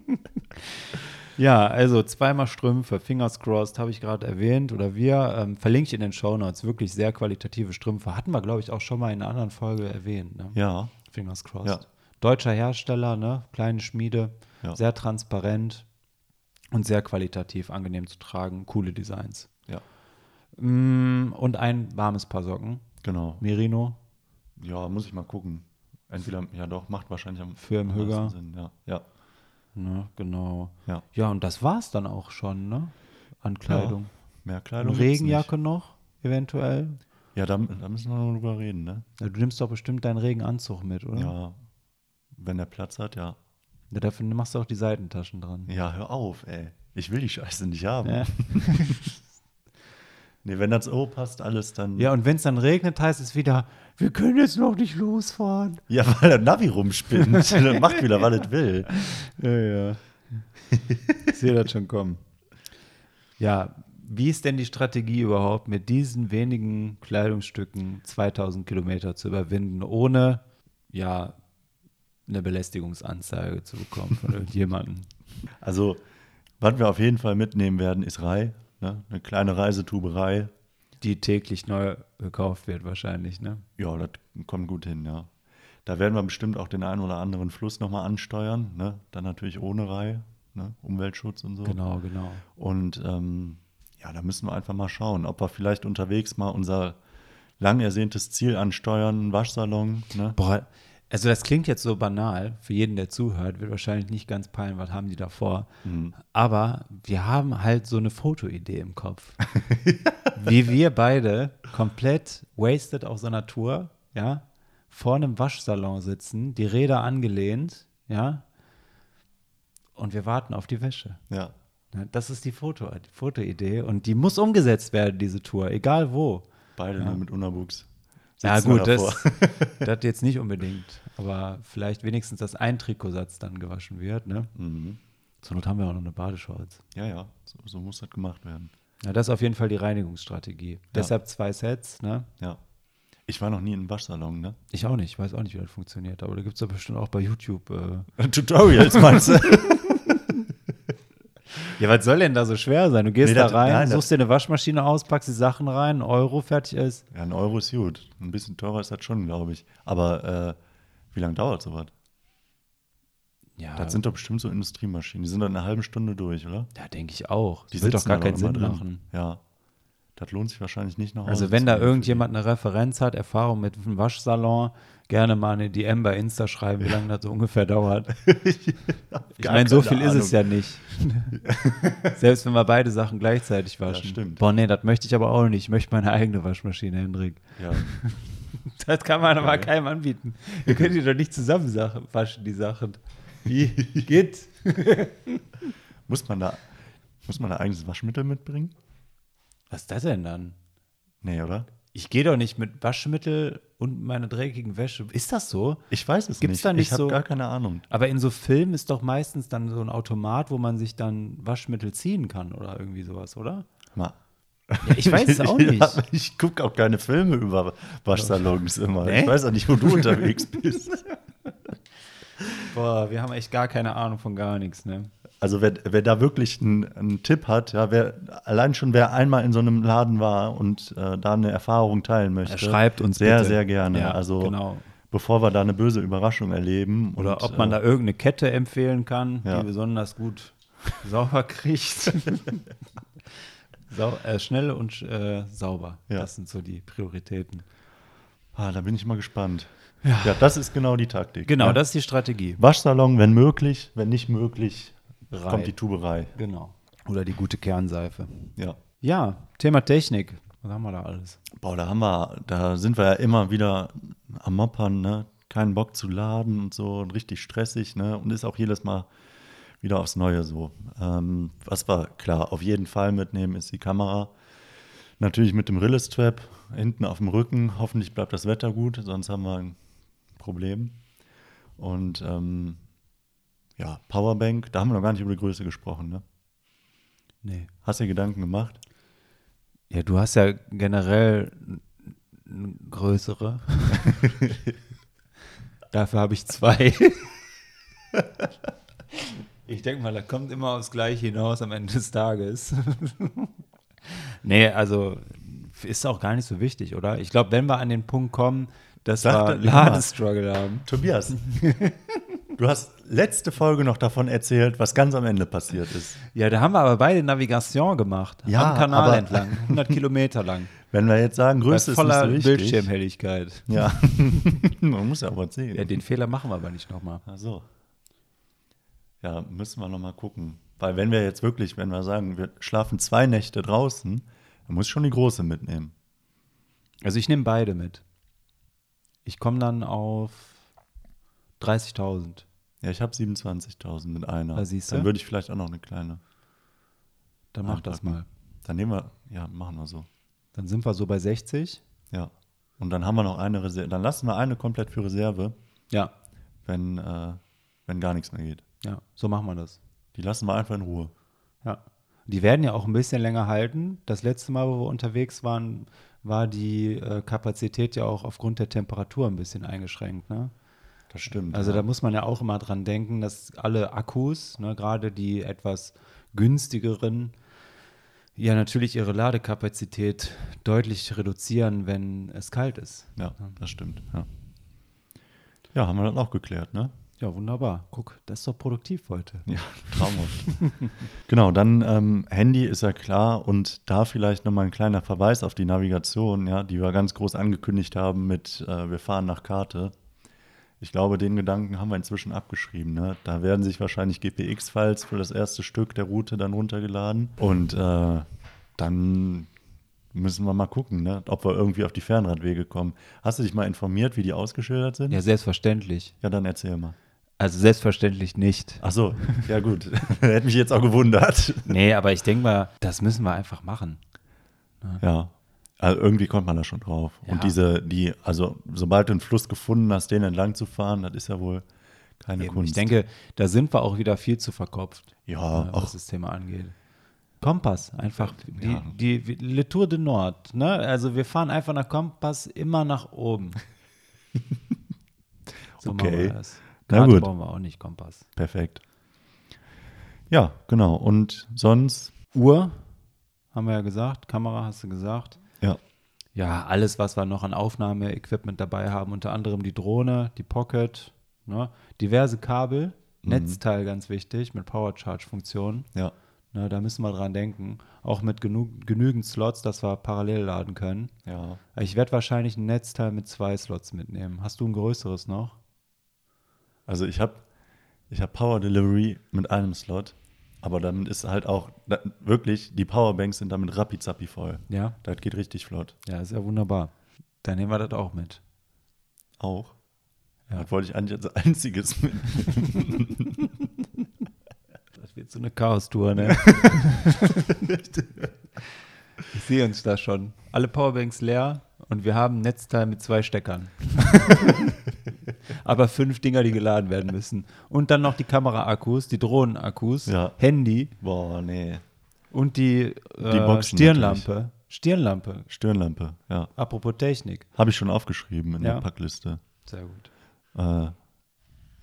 Speaker 2: ja, also zweimal Strümpfe, Fingers crossed, habe ich gerade erwähnt oder wir. Ähm, verlinke ich in den Shownotes. Wirklich sehr qualitative Strümpfe. Hatten wir, glaube ich, auch schon mal in einer anderen Folge erwähnt. Ne?
Speaker 1: Ja.
Speaker 2: Fingers crossed.
Speaker 1: Ja.
Speaker 2: Deutscher Hersteller, ne? kleine Schmiede,
Speaker 1: Ja.
Speaker 2: sehr transparent und sehr qualitativ, angenehm zu tragen, coole Designs.
Speaker 1: Ja.
Speaker 2: Mm, und ein warmes Paar Socken,
Speaker 1: Genau.
Speaker 2: Merino,
Speaker 1: Ja, muss ich mal gucken. Entweder, ja doch, macht wahrscheinlich am
Speaker 2: Für im Höger.
Speaker 1: Sinn. Ja. Ja.
Speaker 2: Ne? genau.
Speaker 1: Ja.
Speaker 2: Ja, und das war's dann auch schon, ne? An Kleidung.
Speaker 1: Mehr
Speaker 2: Eine
Speaker 1: Kleidung. gibt's
Speaker 2: Regenjacke noch, eventuell.
Speaker 1: Ja, da, da müssen wir noch drüber reden, ne?
Speaker 2: Ja, du nimmst doch bestimmt deinen Regenanzug mit, oder?
Speaker 1: Ja. Wenn der Platz hat, ja.
Speaker 2: Ja, dafür machst du auch die Seitentaschen dran.
Speaker 1: Ja, hör auf, ey. Ich will die Scheiße nicht haben.
Speaker 2: Ja,
Speaker 1: Nee, wenn das O passt, alles dann.
Speaker 2: ja und wenn es dann regnet, heißt es wieder, wir können jetzt noch nicht losfahren.
Speaker 1: Ja, weil der Navi rumspinnt. dann macht wieder, was es will.
Speaker 2: Ja, ja. ich sehe das schon kommen. Ja, wie ist denn die Strategie überhaupt, mit diesen wenigen Kleidungsstücken 2000 Kilometer zu überwinden, ohne ja eine Belästigungsanzeige zu bekommen von irgendjemandem?
Speaker 1: Also, was wir auf jeden Fall mitnehmen werden, ist Rei. Ne? Eine kleine Reisetuberei.
Speaker 2: Die täglich neu gekauft wird wahrscheinlich, ne?
Speaker 1: Ja, das kommt gut hin, ja. Da werden wir bestimmt auch den einen oder anderen Fluss nochmal ansteuern. Ne? Dann natürlich ohne Rei, ne? Umweltschutz und so.
Speaker 2: Genau, genau.
Speaker 1: Und ähm, ja, da müssen wir einfach mal schauen, ob wir vielleicht unterwegs mal unser lang ersehntes Ziel ansteuern, einen Waschsalon. Ne?
Speaker 2: Boah, also das klingt jetzt so banal, für jeden, der zuhört, wird wahrscheinlich nicht ganz peilen, was haben die davor. Aber wir haben halt so eine Fotoidee im Kopf. Wie wir beide komplett wasted auf so einer Tour, ja, vor einem Waschsalon sitzen, die Räder angelehnt, ja, und wir warten auf die Wäsche.
Speaker 1: Ja.
Speaker 2: Ne, Das ist die, Foto, Fotoidee und die muss umgesetzt werden, diese Tour, egal wo.
Speaker 1: Beide
Speaker 2: Ja.
Speaker 1: nur mit Unterwuchs.
Speaker 2: Ja, gut, das, das jetzt nicht unbedingt. Aber vielleicht wenigstens, dass ein Trikotsatz dann gewaschen wird. Ne?
Speaker 1: Mhm.
Speaker 2: Zur Not haben wir auch noch eine Badeshorts.
Speaker 1: Ja, ja, so, so muss das gemacht werden.
Speaker 2: Ja, das ist auf jeden Fall die Reinigungsstrategie. Deshalb zwei Sets. Ne?
Speaker 1: Ja. Ich war noch nie in einem Waschsalon, ne?
Speaker 2: Ich auch nicht. Ich weiß auch nicht, wie das funktioniert. Aber da gibt es doch bestimmt auch bei YouTube. Äh
Speaker 1: Tutorials meinst du?
Speaker 2: ja, was soll denn da so schwer sein? Du gehst
Speaker 1: Nee,
Speaker 2: da rein,
Speaker 1: nein,
Speaker 2: suchst dir eine Waschmaschine aus, packst die Sachen rein, ein Euro, fertig ist.
Speaker 1: ja, ein Euro ist gut. Ein bisschen teurer ist das schon, glaube ich. Aber äh, wie lange dauert sowas?
Speaker 2: Ja,
Speaker 1: Das sind doch bestimmt so Industriemaschinen. Die sind dann eine halbe Stunde durch, oder?
Speaker 2: ja denke ich auch.
Speaker 1: Die
Speaker 2: wird doch gar keinen Sinn
Speaker 1: drin.
Speaker 2: machen.
Speaker 1: Ja. Das lohnt sich wahrscheinlich nicht noch.
Speaker 2: Also wenn da irgendjemand eine Referenz hat, Erfahrung mit einem Waschsalon, gerne mal eine DM bei Insta schreiben, wie lange das so ungefähr dauert. Ich meine, so viel ist es ja
Speaker 1: Ahnung.
Speaker 2: nicht. Selbst wenn wir beide Sachen gleichzeitig waschen.
Speaker 1: stimmt.
Speaker 2: Boah, nee, das möchte ich aber auch nicht. Ich möchte meine eigene Waschmaschine, Hendrik.
Speaker 1: Ja.
Speaker 2: Das kann man aber keinem anbieten. Ihr könnt die doch nicht zusammen Sachen, waschen, die Sachen. Wie? Geht?
Speaker 1: Muss man da muss man da eigenes Waschmittel mitbringen?
Speaker 2: Was ist das denn dann?
Speaker 1: Nee, oder?
Speaker 2: Ich gehe doch nicht mit Waschmittel und meine dreckigen Wäsche. Ist das so?
Speaker 1: Ich weiß es
Speaker 2: Gibt's
Speaker 1: nicht.
Speaker 2: da nicht
Speaker 1: ich habe
Speaker 2: so-
Speaker 1: gar keine Ahnung.
Speaker 2: Aber in so Filmen ist doch meistens dann so ein Automat, wo man sich dann Waschmittel ziehen kann oder irgendwie sowas, oder?
Speaker 1: Mal.
Speaker 2: Ja, ich weiß es auch nicht.
Speaker 1: Ja, ich gucke auch keine Filme über Waschsalons immer.
Speaker 2: Nee?
Speaker 1: Ich weiß auch nicht, wo du unterwegs bist.
Speaker 2: Boah, wir haben echt gar keine Ahnung von gar nichts, ne?
Speaker 1: Also wer, wer da wirklich einen, einen Tipp hat, ja, wer allein schon wer einmal in so einem Laden war und äh, da eine Erfahrung teilen möchte,
Speaker 2: Er schreibt uns
Speaker 1: sehr,
Speaker 2: bitte.
Speaker 1: sehr gerne.
Speaker 2: Ja,
Speaker 1: also
Speaker 2: genau.
Speaker 1: bevor wir da eine böse Überraschung erleben.
Speaker 2: Oder
Speaker 1: und,
Speaker 2: ob man
Speaker 1: äh,
Speaker 2: da irgendeine Kette empfehlen kann,
Speaker 1: Ja.
Speaker 2: die besonders gut sauber kriegt. Sau äh, schnell und äh, sauber.
Speaker 1: Ja.
Speaker 2: Das sind so die Prioritäten.
Speaker 1: Ah, da bin ich mal gespannt. Ja, das ist genau die Taktik.
Speaker 2: Genau,
Speaker 1: ja.
Speaker 2: das ist die Strategie.
Speaker 1: Waschsalon, wenn möglich, wenn nicht möglich,
Speaker 2: Rei.
Speaker 1: kommt die Tuberei.
Speaker 2: Genau. Oder die gute Kernseife.
Speaker 1: Ja.
Speaker 2: Ja, Thema Technik. Was haben wir da alles?
Speaker 1: Boah, da haben wir, da sind wir ja immer wieder am Moppern, ne? Keinen Bock zu laden und so und richtig stressig, ne? Und ist auch jedes Mal wieder aufs Neue so. Ähm, was wir klar auf jeden Fall mitnehmen, ist die Kamera. Natürlich mit dem Rillestrap hinten auf dem Rücken. Hoffentlich bleibt das Wetter gut, sonst haben wir ein Problem. Und ähm, ja, Powerbank, da haben wir noch gar nicht über die Größe gesprochen, ne?
Speaker 2: Nee.
Speaker 1: Hast du dir Gedanken gemacht?
Speaker 2: Ja, du hast ja generell n- größere. Dafür habe ich zwei. ich denke mal, da kommt immer aufs Gleiche hinaus am Ende des Tages. nee, also ist auch gar nicht so wichtig, oder? Ich glaube, wenn wir an den Punkt kommen, dass
Speaker 1: Sag
Speaker 2: wir. Ladestruggle haben.
Speaker 1: Tobias, du hast letzte Folge noch davon erzählt, was ganz am Ende passiert ist.
Speaker 2: Ja, da haben wir aber beide Navigation gemacht.
Speaker 1: Ja,
Speaker 2: am Kanal entlang, 100 Kilometer lang.
Speaker 1: Wenn wir jetzt sagen, Größe ist
Speaker 2: voller
Speaker 1: nicht so wichtig.
Speaker 2: Bildschirmhelligkeit.
Speaker 1: Ja, man muss ja aber sehen.
Speaker 2: Ja, den Fehler machen wir aber nicht nochmal.
Speaker 1: Ach so. Ja, müssen wir noch mal gucken. Weil wenn wir jetzt wirklich, wenn wir sagen, wir schlafen zwei Nächte draußen, dann muss ich schon die große mitnehmen.
Speaker 2: Also ich nehme beide mit. Ich komme dann auf 30.000.
Speaker 1: Ja, ich habe 27.000 mit einer.
Speaker 2: Da siehst du.
Speaker 1: Dann würde ich vielleicht auch noch eine kleine.
Speaker 2: Dann mach das mal.
Speaker 1: Dann nehmen wir, ja, machen wir so.
Speaker 2: Dann sind wir so bei 60.
Speaker 1: Ja. Und dann haben wir noch eine Reserve. Dann lassen wir eine komplett für Reserve,
Speaker 2: Ja,
Speaker 1: wenn, äh, wenn gar nichts mehr geht.
Speaker 2: ja, so machen wir das.
Speaker 1: Die lassen wir einfach in Ruhe.
Speaker 2: Ja. Die werden ja auch ein bisschen länger halten. Das letzte Mal, wo wir unterwegs waren, war die äh, Kapazität ja auch aufgrund der Temperatur ein bisschen eingeschränkt. Ne?
Speaker 1: Das stimmt.
Speaker 2: Also
Speaker 1: ja.
Speaker 2: da muss man ja auch immer dran denken, dass alle Akkus, ne, gerade die etwas günstigeren, ja natürlich ihre Ladekapazität deutlich reduzieren, wenn es kalt ist.
Speaker 1: Ja, das stimmt. Ja. ja, haben wir das auch geklärt, ne?
Speaker 2: Ja, wunderbar. Guck, das ist doch produktiv heute.
Speaker 1: Ja, traumhaft. genau, dann ähm, Handy ist ja klar und da vielleicht nochmal ein kleiner Verweis auf die Navigation, ja, die wir ganz groß angekündigt haben mit äh, wir fahren nach Karte. Ich glaube, den Gedanken haben wir inzwischen abgeschrieben. Ne? Da werden sich wahrscheinlich GPX-Files für das erste Stück der Route dann runtergeladen und äh, dann müssen wir mal gucken, ne? ob wir irgendwie auf die Fernradwege kommen. Hast du dich mal informiert, wie die ausgeschildert sind?
Speaker 2: Ja, selbstverständlich.
Speaker 1: Ja, dann erzähl mal.
Speaker 2: Also selbstverständlich nicht.
Speaker 1: Ach so, ja gut. Hätte mich jetzt auch gewundert.
Speaker 2: Nee, aber ich denke mal, das müssen wir einfach machen.
Speaker 1: Ja. Also irgendwie kommt man da schon drauf.
Speaker 2: Ja.
Speaker 1: Und diese, die, also sobald du einen Fluss gefunden hast, den entlang zu fahren, das ist ja wohl keine
Speaker 2: Eben,
Speaker 1: Kunst.
Speaker 2: Ich denke, da sind wir auch wieder viel zu verkopft,
Speaker 1: Ja,
Speaker 2: äh, was das Thema angeht. Kompass, einfach die,
Speaker 1: Ja.
Speaker 2: die, die Le Tour de Nord. Ne? Also wir fahren einfach nach Kompass immer nach oben. so machen
Speaker 1: Okay.
Speaker 2: wir das.
Speaker 1: Na gut.
Speaker 2: brauchen wir auch nicht, Kompass.
Speaker 1: perfekt. Ja, genau. Und sonst,
Speaker 2: Uhr, haben wir ja gesagt, Kamera hast du gesagt. Ja, alles, was wir noch an Aufnahmeequipment dabei haben, unter anderem die Drohne, die Pocket, ne? diverse Kabel,
Speaker 1: Mhm.
Speaker 2: Netzteil ganz wichtig mit Power-Charge-Funktion.
Speaker 1: ja,
Speaker 2: Ne, da müssen wir dran denken. Auch mit genug, genügend Slots, dass wir parallel laden können.
Speaker 1: ja.
Speaker 2: Ich werde wahrscheinlich ein Netzteil mit zwei Slots mitnehmen. Hast du ein größeres noch?
Speaker 1: Also ich habe ich hab Power Delivery mit einem Slot, aber damit ist halt auch da, wirklich, die Powerbanks sind damit rappi voll.
Speaker 2: Ja?
Speaker 1: Das geht richtig flott.
Speaker 2: Ja, ist ja wunderbar. Dann nehmen wir das auch mit.
Speaker 1: Auch.
Speaker 2: Ja.
Speaker 1: Das wollte ich eigentlich als einziges mit.
Speaker 2: Das wird so eine Chaos-Tour, ne? ich sehe uns da schon. Alle Powerbanks leer und wir haben ein Netzteil mit zwei Steckern. Aber fünf Dinger, die geladen werden müssen. Und dann noch die Kamera-Akkus, die Drohnen-Akkus,
Speaker 1: Ja.
Speaker 2: Handy
Speaker 1: Boah, nee.
Speaker 2: und die, äh,
Speaker 1: Boxen
Speaker 2: Stirnlampe. Stirnlampe.
Speaker 1: Stirnlampe, ja.
Speaker 2: Apropos Technik.
Speaker 1: Habe ich schon aufgeschrieben in
Speaker 2: Ja.
Speaker 1: der Packliste.
Speaker 2: Sehr gut.
Speaker 1: Äh,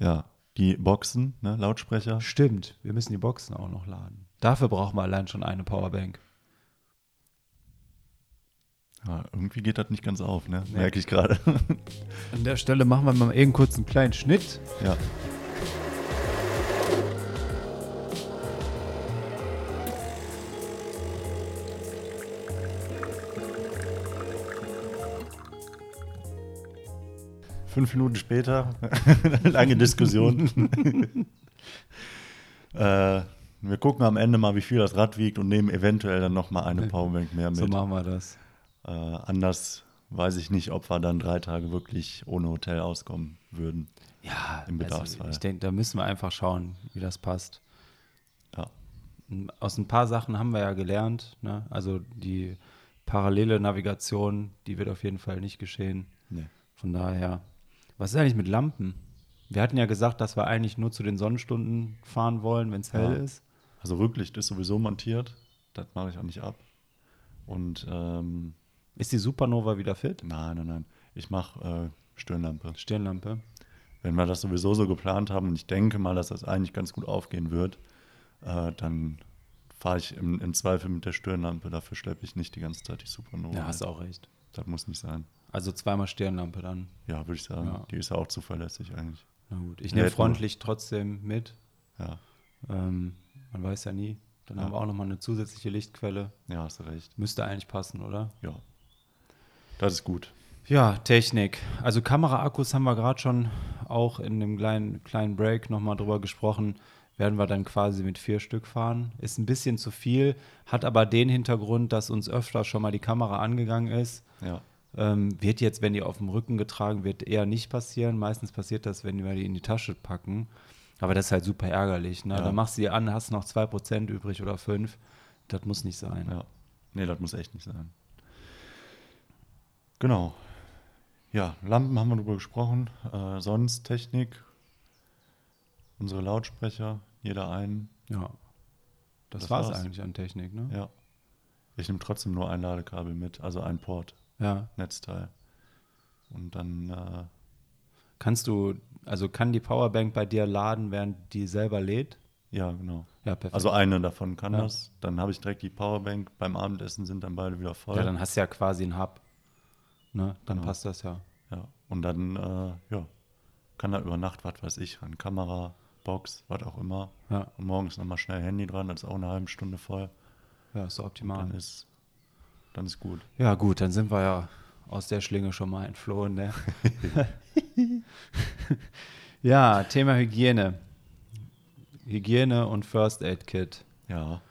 Speaker 1: ja, die Boxen, ne, Lautsprecher.
Speaker 2: Stimmt, wir müssen die Boxen auch noch laden. Dafür brauchen wir allein schon eine Powerbank.
Speaker 1: Ja, irgendwie geht das nicht ganz auf, ne?
Speaker 2: Nee.
Speaker 1: Merke ich gerade.
Speaker 2: An der Stelle machen wir mal eben kurz einen kleinen Schnitt.
Speaker 1: ja. Fünf Minuten später, lange Diskussion. äh, wir gucken am Ende mal, wie viel das Rad wiegt und nehmen eventuell dann nochmal eine Powerbank mehr mit.
Speaker 2: So machen wir das.
Speaker 1: Äh, anders weiß ich nicht, ob wir dann drei Tage wirklich ohne Hotel auskommen würden.
Speaker 2: Ja,
Speaker 1: Im
Speaker 2: also
Speaker 1: Bedarfsfall.
Speaker 2: ich denke, da müssen wir einfach schauen, wie das passt.
Speaker 1: Ja.
Speaker 2: Aus ein paar Sachen haben wir ja gelernt. Ne? Also die parallele Navigation, die wird auf jeden Fall nicht geschehen.
Speaker 1: Nee.
Speaker 2: Von daher, was ist eigentlich mit Lampen? Wir hatten ja gesagt, dass wir eigentlich nur zu den Sonnenstunden fahren wollen, wenn es hell
Speaker 1: Ja.
Speaker 2: ist.
Speaker 1: Also Rücklicht ist sowieso montiert. Das mache ich auch nicht ab. Und ähm,
Speaker 2: Ist die Supernova wieder fit?
Speaker 1: nein, nein, nein. Ich mache äh, Stirnlampe.
Speaker 2: Stirnlampe.
Speaker 1: Wenn wir das sowieso so geplant haben und ich denke mal, dass das eigentlich ganz gut aufgehen wird, äh, dann fahre ich im, im Zweifel mit der Stirnlampe. Dafür schleppe ich nicht die ganze Zeit die Supernova.
Speaker 2: Ja, hast
Speaker 1: mit.
Speaker 2: auch recht.
Speaker 1: Das muss nicht sein.
Speaker 2: Also zweimal Stirnlampe dann.
Speaker 1: Ja, würde ich sagen.
Speaker 2: Ja.
Speaker 1: Die ist ja auch zuverlässig eigentlich.
Speaker 2: Na gut. Ich nehme Frontlicht trotzdem mit.
Speaker 1: Ja,
Speaker 2: Ähm, man weiß ja nie. Dann
Speaker 1: Ja.
Speaker 2: haben wir auch nochmal eine zusätzliche Lichtquelle.
Speaker 1: ja hast du recht.
Speaker 2: Müsste eigentlich passen, oder?
Speaker 1: Ja. Das ist gut.
Speaker 2: Ja, Technik. Also Kameraakkus haben wir gerade schon auch in dem kleinen, kleinen Break nochmal drüber gesprochen. Werden wir dann quasi mit vier Stück fahren. Ist ein bisschen zu viel, hat aber den Hintergrund, dass uns öfter schon mal die Kamera angegangen ist.
Speaker 1: Ja.
Speaker 2: Ähm, wird jetzt, wenn die auf dem Rücken getragen wird, eher nicht passieren. Meistens passiert das, wenn wir die in die Tasche packen. Aber das ist halt super ärgerlich. Ne?
Speaker 1: Ja.
Speaker 2: Dann machst du die an, hast noch 2% übrig oder 5. Das muss nicht sein.
Speaker 1: Ja. Nee, das muss echt nicht sein. Genau. Ja, Lampen haben wir drüber gesprochen. Äh, sonst Technik, unsere Lautsprecher, jeder einen.
Speaker 2: Ja. Das,
Speaker 1: Das
Speaker 2: war's
Speaker 1: war's.
Speaker 2: eigentlich an Technik, ne?
Speaker 1: Ja. Ich nehme trotzdem nur ein Ladekabel mit, also ein Port,
Speaker 2: Ja.
Speaker 1: Netzteil. Und dann, äh,
Speaker 2: Kannst du, also kann die Powerbank bei dir laden, während die selber lädt?
Speaker 1: ja, genau.
Speaker 2: Ja, perfekt.
Speaker 1: Also eine davon kann
Speaker 2: Ja.
Speaker 1: das. Dann habe ich direkt die Powerbank. Beim Abendessen sind dann beide wieder voll.
Speaker 2: ja, dann hast du ja quasi einen Hub. Ne? Dann
Speaker 1: Genau.
Speaker 2: passt das ja.
Speaker 1: Ja, und dann, äh, ja, kann da über Nacht, was weiß ich, ran Kamera, Box, was auch immer.
Speaker 2: Ja,
Speaker 1: Und morgens nochmal schnell Handy dran, das ist auch eine halbe Stunde voll.
Speaker 2: ja ist
Speaker 1: Dann
Speaker 2: optimal.
Speaker 1: ist, dann ist gut.
Speaker 2: Ja, gut, dann sind wir ja aus der Schlinge schon mal entflohen, ne? ja, Thema Hygiene. Hygiene und First Aid Kit.
Speaker 1: Ja.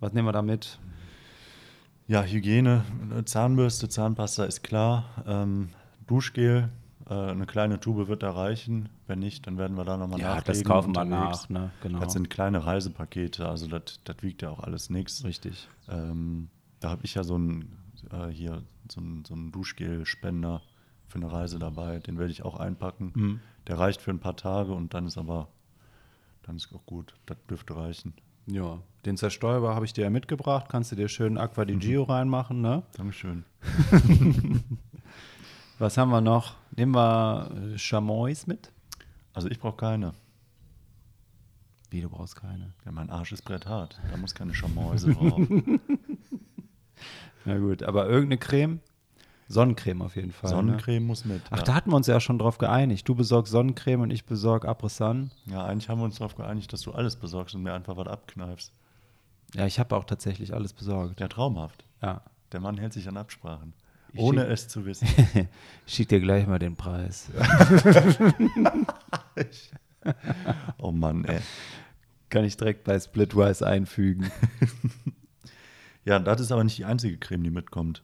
Speaker 2: Was nehmen wir da mit?
Speaker 1: Ja, Hygiene, Zahnbürste, Zahnpasta ist klar. Ähm, Duschgel, äh, eine kleine Tube wird da reichen. Wenn nicht, dann werden wir da nochmal
Speaker 2: Ja,
Speaker 1: nachlegen.
Speaker 2: das kaufen wir nach, ne? Genau.
Speaker 1: Das sind kleine Reisepakete, also das das wiegt ja auch alles nichts.
Speaker 2: Richtig.
Speaker 1: Ähm, da habe ich ja so ein äh, hier so ein, so ein Duschgel-Spender für eine Reise dabei. Den werde ich auch einpacken.
Speaker 2: Mhm.
Speaker 1: Der reicht für ein paar Tage und dann ist aber dann ist auch gut. Das dürfte reichen.
Speaker 2: Ja, den Zerstäuber habe ich dir ja mitgebracht. Kannst du dir schön Aqua di Gio reinmachen, ne?
Speaker 1: Dankeschön.
Speaker 2: Was haben wir noch? Nehmen wir äh, Chamois mit?
Speaker 1: Also ich brauche keine.
Speaker 2: Wie, du brauchst keine.
Speaker 1: Ja, mein Arsch ist bretthart. Da muss keine Schamäuse drauf.
Speaker 2: Na gut, aber irgendeine Creme? Sonnencreme auf jeden Fall. Ne?
Speaker 1: Sonnencreme muss mit.
Speaker 2: Ach,
Speaker 1: ja.
Speaker 2: da hatten wir uns ja schon drauf geeinigt. Du besorgst Sonnencreme und ich besorge Apresan.
Speaker 1: ja, eigentlich haben wir uns darauf geeinigt, dass du alles besorgst und mir einfach was abkneifst.
Speaker 2: Ja, ich habe auch tatsächlich alles besorgt.
Speaker 1: Ja, traumhaft.
Speaker 2: Ja.
Speaker 1: Der Mann hält sich an Absprachen.
Speaker 2: Ich
Speaker 1: Ohne es zu wissen.
Speaker 2: Ich schick dir gleich mal den Preis.
Speaker 1: Oh Mann, ey.
Speaker 2: Kann ich direkt bei Splitwise einfügen.
Speaker 1: Ja, das ist aber nicht die einzige Creme, die mitkommt.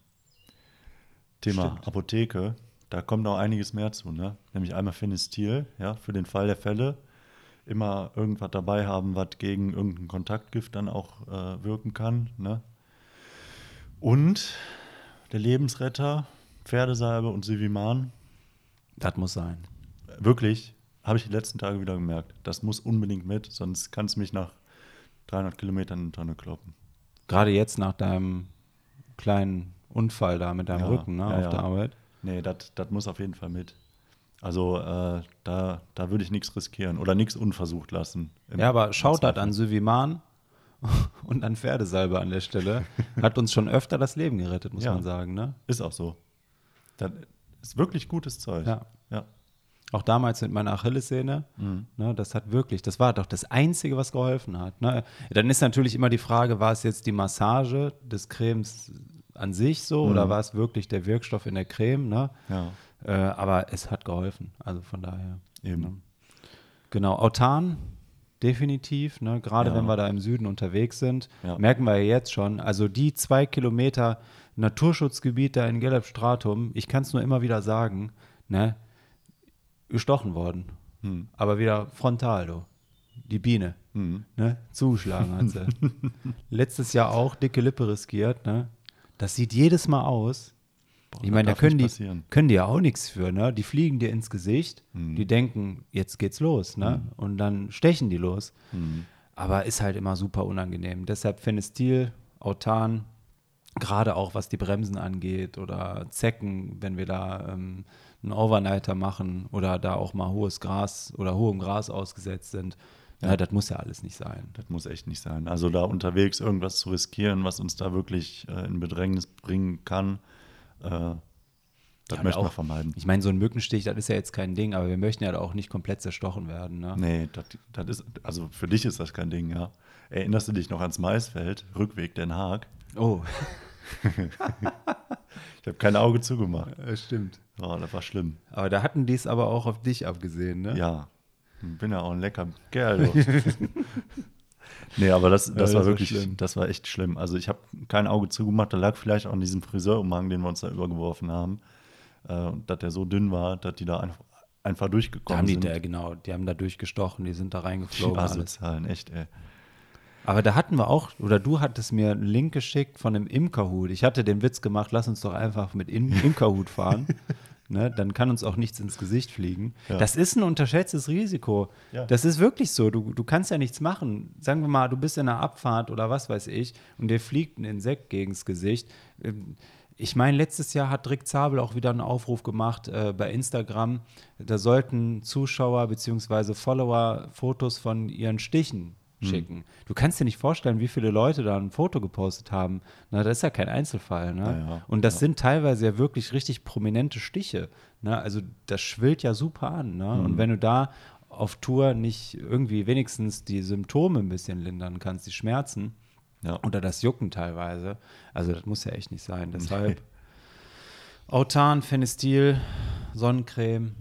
Speaker 1: Thema
Speaker 2: Stimmt.
Speaker 1: Apotheke, da kommt noch einiges mehr zu, ne? Nämlich einmal Finestil, ja, für den Fall der Fälle. Immer irgendwas dabei haben, was gegen irgendein Kontaktgift dann auch äh, wirken kann, ne? Und der Lebensretter, Pferdesalbe und Siviman,
Speaker 2: Das muss sein.
Speaker 1: wirklich, habe ich die letzten Tage wieder gemerkt. Das muss unbedingt mit, sonst kann es mich nach 300 Kilometern in die Tonne kloppen.
Speaker 2: Gerade jetzt nach deinem kleinen Unfall da mit deinem
Speaker 1: Ja,
Speaker 2: Rücken ne,
Speaker 1: ja,
Speaker 2: auf
Speaker 1: ja.
Speaker 2: der Arbeit.
Speaker 1: Nee, das muss auf jeden Fall mit. Also äh, da, da würde ich nichts riskieren oder nichts unversucht lassen.
Speaker 2: Ja, aber schaut das an Syviman und an Pferdesalbe an der Stelle. Hat uns schon öfter das Leben gerettet, muss man sagen. Ne?
Speaker 1: Ist auch so. Das ist wirklich gutes Zeug.
Speaker 2: Ja.
Speaker 1: ja.
Speaker 2: Auch damals mit meiner Achillessehne,
Speaker 1: Mhm.
Speaker 2: ne, das hat wirklich, das war doch das Einzige, was geholfen hat. Ne? Dann ist natürlich immer die Frage, war es jetzt die Massage des Cremes an sich so
Speaker 1: Mhm.
Speaker 2: oder war es wirklich der Wirkstoff in der Creme? Ne?
Speaker 1: ja.
Speaker 2: Äh, aber es hat geholfen, also von daher.
Speaker 1: Eben.
Speaker 2: Ne? Genau, Autan, definitiv. Ne? Gerade
Speaker 1: Ja.
Speaker 2: wenn wir da im Süden unterwegs sind,
Speaker 1: Ja.
Speaker 2: merken wir ja jetzt schon. Also die zwei Kilometer Naturschutzgebiet da in Gelb-Stratum, ich kann es nur immer wieder sagen, ne? gestochen worden.
Speaker 1: Hm.
Speaker 2: Aber wieder frontal, du. Die Biene.
Speaker 1: Hm.
Speaker 2: Ne? Zugeschlagen hat sie. Letztes Jahr auch dicke Lippe riskiert. Ne? Das sieht jedes Mal aus.
Speaker 1: Boah,
Speaker 2: ich meine, da können die, können die ja auch nichts für. Ne? Die fliegen dir ins Gesicht.
Speaker 1: Mhm.
Speaker 2: Die denken, jetzt geht's los. Ne? Und dann stechen die los.
Speaker 1: Hm.
Speaker 2: Aber ist halt immer super unangenehm. Deshalb Fenestil, Autan, gerade auch was die Bremsen angeht oder Zecken, wenn wir da ähm, einen Overnighter machen oder da auch mal hohes Gras oder hohem Gras ausgesetzt sind. Ja.
Speaker 1: Ja.
Speaker 2: das muss ja alles nicht sein.
Speaker 1: Das muss echt nicht sein. Also da unterwegs irgendwas zu riskieren, was uns da wirklich äh, in Bedrängnis bringen kann, äh, das
Speaker 2: Ja,
Speaker 1: möchten wir vermeiden.
Speaker 2: Ich meine, so ein Mückenstich, das ist ja jetzt kein Ding, aber wir möchten ja da auch nicht komplett zerstochen werden. Ne?
Speaker 1: Nee, das, das ist, also für dich ist das kein Ding, ja. Erinnerst du dich noch ans Maisfeld, Rückweg Den Haag?
Speaker 2: Oh,
Speaker 1: Ich habe kein Auge zugemacht.
Speaker 2: stimmt.
Speaker 1: Oh, das war schlimm.
Speaker 2: Aber da hatten die es aber auch auf dich abgesehen, ne?
Speaker 1: Ja, bin ja auch ein lecker Kerl. Nee, aber das, das
Speaker 2: das
Speaker 1: war
Speaker 2: war
Speaker 1: wirklich,
Speaker 2: schlimm.
Speaker 1: das war echt schlimm. Also ich habe kein Auge zugemacht, da lag vielleicht auch an diesem Friseurumhang, den wir uns da übergeworfen haben, äh, und dass der so dünn war, dass die da einfach, einfach
Speaker 2: Da
Speaker 1: durchgekommen
Speaker 2: haben die,
Speaker 1: sind.
Speaker 2: da, genau, die haben da durchgestochen, die sind da
Speaker 1: die
Speaker 2: reingeflogen. alles.
Speaker 1: Asozialen, echt, ey.
Speaker 2: Aber da hatten wir auch, oder du hattest mir einen Link geschickt von einem Imkerhut. Ich hatte den Witz gemacht, lass uns doch einfach mit Im Imkerhut fahren. ne? Dann kann uns auch nichts ins Gesicht fliegen.
Speaker 1: Ja.
Speaker 2: Das ist ein unterschätztes Risiko.
Speaker 1: Ja.
Speaker 2: Das ist wirklich so. Du, du kannst ja nichts machen. Sagen wir mal, du bist in einer Abfahrt oder was weiß ich und dir fliegt ein Insekt gegens Gesicht. Ähm, Ich meine, letztes Jahr hat Rick Zabel auch wieder einen Aufruf gemacht äh, bei Instagram. Da sollten Zuschauer bzw. Follower Fotos von ihren Stichen schicken. Du kannst dir nicht vorstellen, wie viele Leute da ein Foto gepostet haben. Na, das ist ja kein Einzelfall. Ne?
Speaker 1: Ja, ja.
Speaker 2: Und das sind teilweise ja wirklich richtig prominente Stiche. Ne? Also das schwillt ja super an. Ne? Und wenn du da auf Tour nicht irgendwie wenigstens die Symptome ein bisschen lindern kannst, die Schmerzen
Speaker 1: Ja.
Speaker 2: oder das Jucken teilweise, also das muss ja echt nicht sein. Deshalb Autan, Fenestil, Sonnencreme,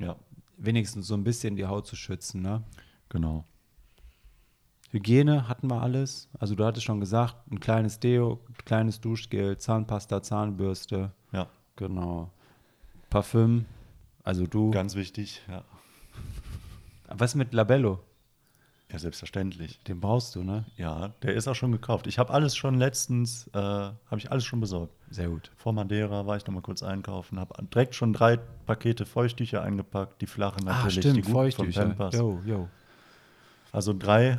Speaker 1: ja,
Speaker 2: wenigstens so ein bisschen die Haut zu schützen. Ne?
Speaker 1: genau.
Speaker 2: Hygiene hatten wir alles. Also du hattest schon gesagt, ein kleines Deo, kleines Duschgel, Zahnpasta, Zahnbürste.
Speaker 1: Ja,
Speaker 2: Genau. Parfüm. Also du.
Speaker 1: ganz wichtig. Ja,
Speaker 2: Was mit Labello?
Speaker 1: ja selbstverständlich.
Speaker 2: Den brauchst du, ne?
Speaker 1: Ja, der ist auch schon gekauft. Ich habe alles schon letztens, äh, habe ich alles schon besorgt.
Speaker 2: Sehr gut.
Speaker 1: Vor Madeira war ich noch mal kurz einkaufen, habe direkt schon drei Pakete Feuchttücher eingepackt, die flachen natürlich, die guten von
Speaker 2: Ah, Feuchttücher.
Speaker 1: Pampers.
Speaker 2: Jo, jo.
Speaker 1: Also drei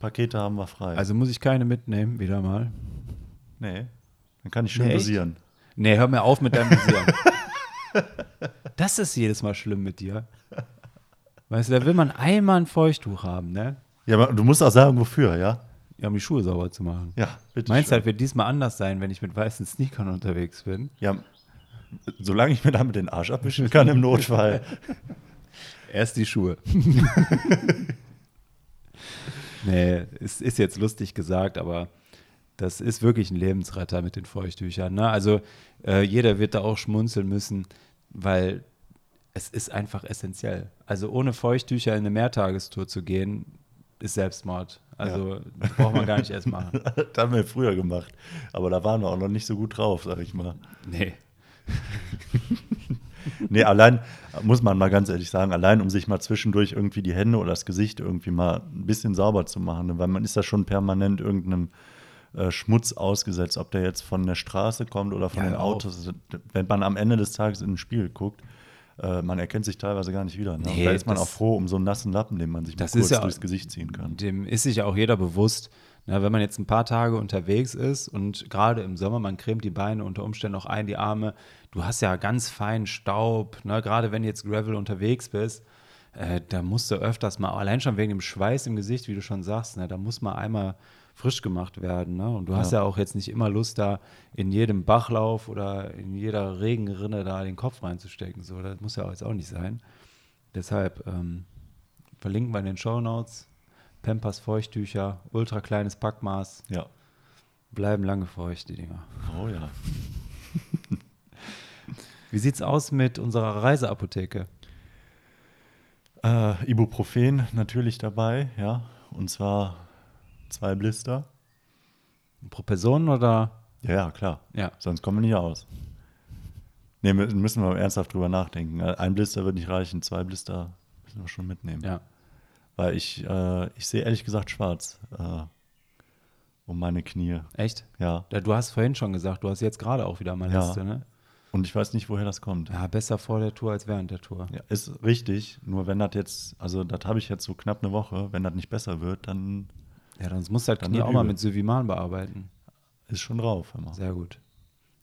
Speaker 1: Pakete haben wir frei.
Speaker 2: Also muss ich keine mitnehmen, wieder mal.
Speaker 1: nee, dann kann ich schön
Speaker 2: Nee,
Speaker 1: dosieren.
Speaker 2: Nee, hör mir auf mit deinem Visieren. das ist jedes Mal schlimm mit dir. Weißt du, da will man einmal ein Feuchttuch haben, ne?
Speaker 1: Ja, aber du musst auch sagen, wofür, ja?
Speaker 2: Ja, um die Schuhe sauber zu machen.
Speaker 1: Ja, bitte.
Speaker 2: Meinst du, halt wird diesmal anders sein, wenn ich mit weißen Sneakern unterwegs bin?
Speaker 1: Ja, solange ich mir damit den Arsch abwischen kann im Notfall.
Speaker 2: Erst die Schuhe. nee, es ist jetzt lustig gesagt, aber das ist wirklich ein Lebensretter mit den Feuchttüchern. Ne? Also äh, jeder wird da auch schmunzeln müssen, weil es ist einfach essentiell. Also ohne Feuchttücher in eine Mehrtagestour zu gehen, ist Selbstmord. Also das braucht man gar nicht erst machen.
Speaker 1: das haben wir früher gemacht. Aber da waren wir auch noch nicht so gut drauf, sag ich mal.
Speaker 2: Nee.
Speaker 1: Nee, allein, muss man mal ganz ehrlich sagen, allein um sich mal zwischendurch irgendwie die Hände oder das Gesicht irgendwie mal ein bisschen sauber zu machen, ne? weil man ist da schon permanent irgendeinem äh, Schmutz ausgesetzt, ob der jetzt von der Straße kommt oder von
Speaker 2: Ja,
Speaker 1: den
Speaker 2: auf.
Speaker 1: Autos. Wenn man am Ende des Tages in den Spiegel guckt, äh, man erkennt sich teilweise gar nicht wieder. Ne?
Speaker 2: Nee,
Speaker 1: da ist man auch froh um so einen nassen Lappen, den man sich mal kurz
Speaker 2: ja-
Speaker 1: durchs Gesicht ziehen kann.
Speaker 2: Dem ist sich ja auch jeder bewusst. Na, wenn man jetzt ein paar Tage unterwegs ist und gerade im Sommer, man cremt die Beine unter Umständen auch ein, die Arme, du hast ja ganz feinen Staub, ne? gerade wenn du jetzt Gravel unterwegs bist, äh, da musst du öfters mal, allein schon wegen dem Schweiß im Gesicht, wie du schon sagst, ne? da muss mal einmal frisch gemacht werden. Ne? Und du hast ja auch jetzt nicht immer Lust, da in jedem Bachlauf oder in jeder Regenrinne da den Kopf reinzustecken. So, das muss ja auch jetzt auch nicht sein. Deshalb ähm, verlinken wir in den Show Notes. Pampers Feuchttücher, ultra kleines Packmaß,
Speaker 1: Ja.
Speaker 2: bleiben lange feucht, die Dinger.
Speaker 1: Oh ja.
Speaker 2: Wie sieht's aus mit unserer Reiseapotheke?
Speaker 1: Äh, Ibuprofen natürlich dabei, ja. Und zwar zwei Blister.
Speaker 2: Pro Person oder?
Speaker 1: Ja, ja, klar.
Speaker 2: Ja.
Speaker 1: Sonst kommen wir nicht aus. Nee, mü- müssen wir ernsthaft drüber nachdenken. Äh, Ein Blister wird nicht reichen, zwei Blister müssen wir schon mitnehmen.
Speaker 2: Ja.
Speaker 1: Weil ich, äh, ich sehe ehrlich gesagt schwarz äh, um meine Knie.
Speaker 2: Echt?
Speaker 1: Ja.
Speaker 2: Ja, Du hast vorhin schon gesagt, du hast jetzt gerade auch wieder mal
Speaker 1: Ja.
Speaker 2: Liste, ne?
Speaker 1: Und ich weiß nicht, woher das kommt.
Speaker 2: Ja, besser vor der Tour als während der Tour.
Speaker 1: Ja, ist richtig. Nur wenn das jetzt, also das habe ich jetzt so knapp eine Woche, wenn das nicht besser wird, dann
Speaker 2: Ja, dann musst du das Knie auch mal
Speaker 1: übel.
Speaker 2: mit Syviman bearbeiten.
Speaker 1: ist schon drauf. Immer.
Speaker 2: Sehr gut.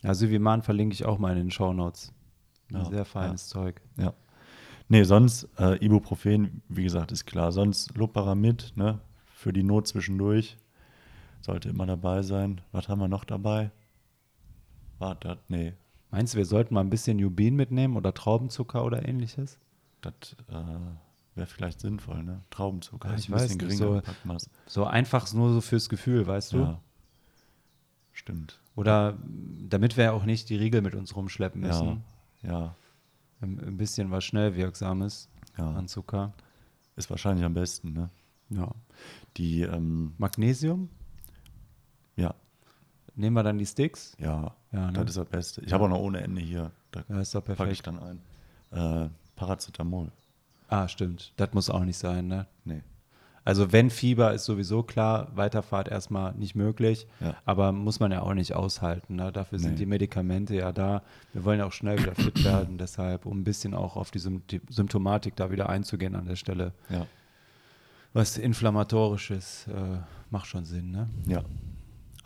Speaker 2: Ja, Syviman verlinke ich auch mal in den Show Notes.
Speaker 1: Ja,
Speaker 2: Sehr feines Zeug.
Speaker 1: Ja. Nee, sonst äh, Ibuprofen, wie gesagt, ist klar. Sonst Loparamid, ne, für die Not zwischendurch. Sollte immer dabei sein. Was haben wir noch dabei? Warte, nee,
Speaker 2: Meinst du, wir sollten mal ein bisschen Jubin mitnehmen oder Traubenzucker oder ähnliches?
Speaker 1: das äh, wäre vielleicht sinnvoll, ne? Traubenzucker
Speaker 2: Ja,
Speaker 1: ist
Speaker 2: ich
Speaker 1: ein
Speaker 2: weiß
Speaker 1: bisschen
Speaker 2: nicht,
Speaker 1: geringer
Speaker 2: so-. So einfach nur so fürs Gefühl, weißt du?
Speaker 1: Ja. Stimmt.
Speaker 2: Oder damit wir auch nicht die Riegel mit uns rumschleppen
Speaker 1: Ja,
Speaker 2: müssen.
Speaker 1: ja,
Speaker 2: Ein, ein bisschen was schnell wirksames
Speaker 1: ja.
Speaker 2: an Zucker.
Speaker 1: Ist wahrscheinlich am besten, ne?
Speaker 2: Ja.
Speaker 1: Die, ähm,
Speaker 2: Magnesium?
Speaker 1: ja,
Speaker 2: Nehmen wir dann die Sticks?
Speaker 1: ja,
Speaker 2: Ja, ne?
Speaker 1: das ist das Beste. Ich habe auch noch ohne Ende hier. Da
Speaker 2: Ja, ist doch
Speaker 1: packe ich
Speaker 2: perfekt.
Speaker 1: dann ein. Äh, Paracetamol.
Speaker 2: Ah, stimmt. Das muss auch nicht sein, ne?
Speaker 1: Nee.
Speaker 2: Also wenn Fieber ist sowieso klar, Weiterfahrt erstmal nicht möglich,
Speaker 1: Ja.
Speaker 2: aber muss man ja auch nicht aushalten. Ne? Dafür sind
Speaker 1: Nee.
Speaker 2: die Medikamente ja da. Wir wollen ja auch schnell wieder fit werden, deshalb, um ein bisschen auch auf die Sympt- Symptomatik da wieder einzugehen an der Stelle.
Speaker 1: Ja.
Speaker 2: Was inflammatorisches äh, macht schon Sinn, ne?
Speaker 1: Ja.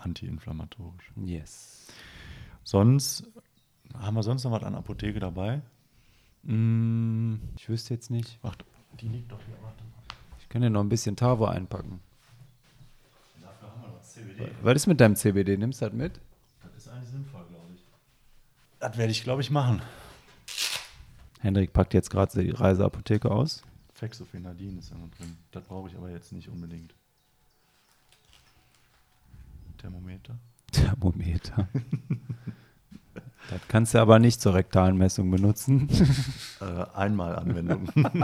Speaker 1: Antiinflammatorisch.
Speaker 2: Yes.
Speaker 1: Sonst, haben wir sonst noch was an Apotheke dabei?
Speaker 2: Mm, ich wüsste jetzt nicht.
Speaker 1: Ach, die liegt doch hier. Warte mal.
Speaker 2: Ich kann ja noch ein bisschen Tavo einpacken.
Speaker 1: Dafür haben wir noch CBD.
Speaker 2: Was ist mit deinem CBD? Nimmst du das mit?
Speaker 1: Das ist eigentlich sinnvoll, glaube ich. Das werde ich, glaube ich, machen.
Speaker 2: Hendrik packt jetzt gerade die Reiseapotheke aus.
Speaker 1: Fexofenadin ist ja noch drin. Das brauche ich aber jetzt nicht unbedingt. Thermometer.
Speaker 2: Thermometer. das kannst du aber nicht zur rektalen Messung benutzen.
Speaker 1: Äh, einmal Anwendung.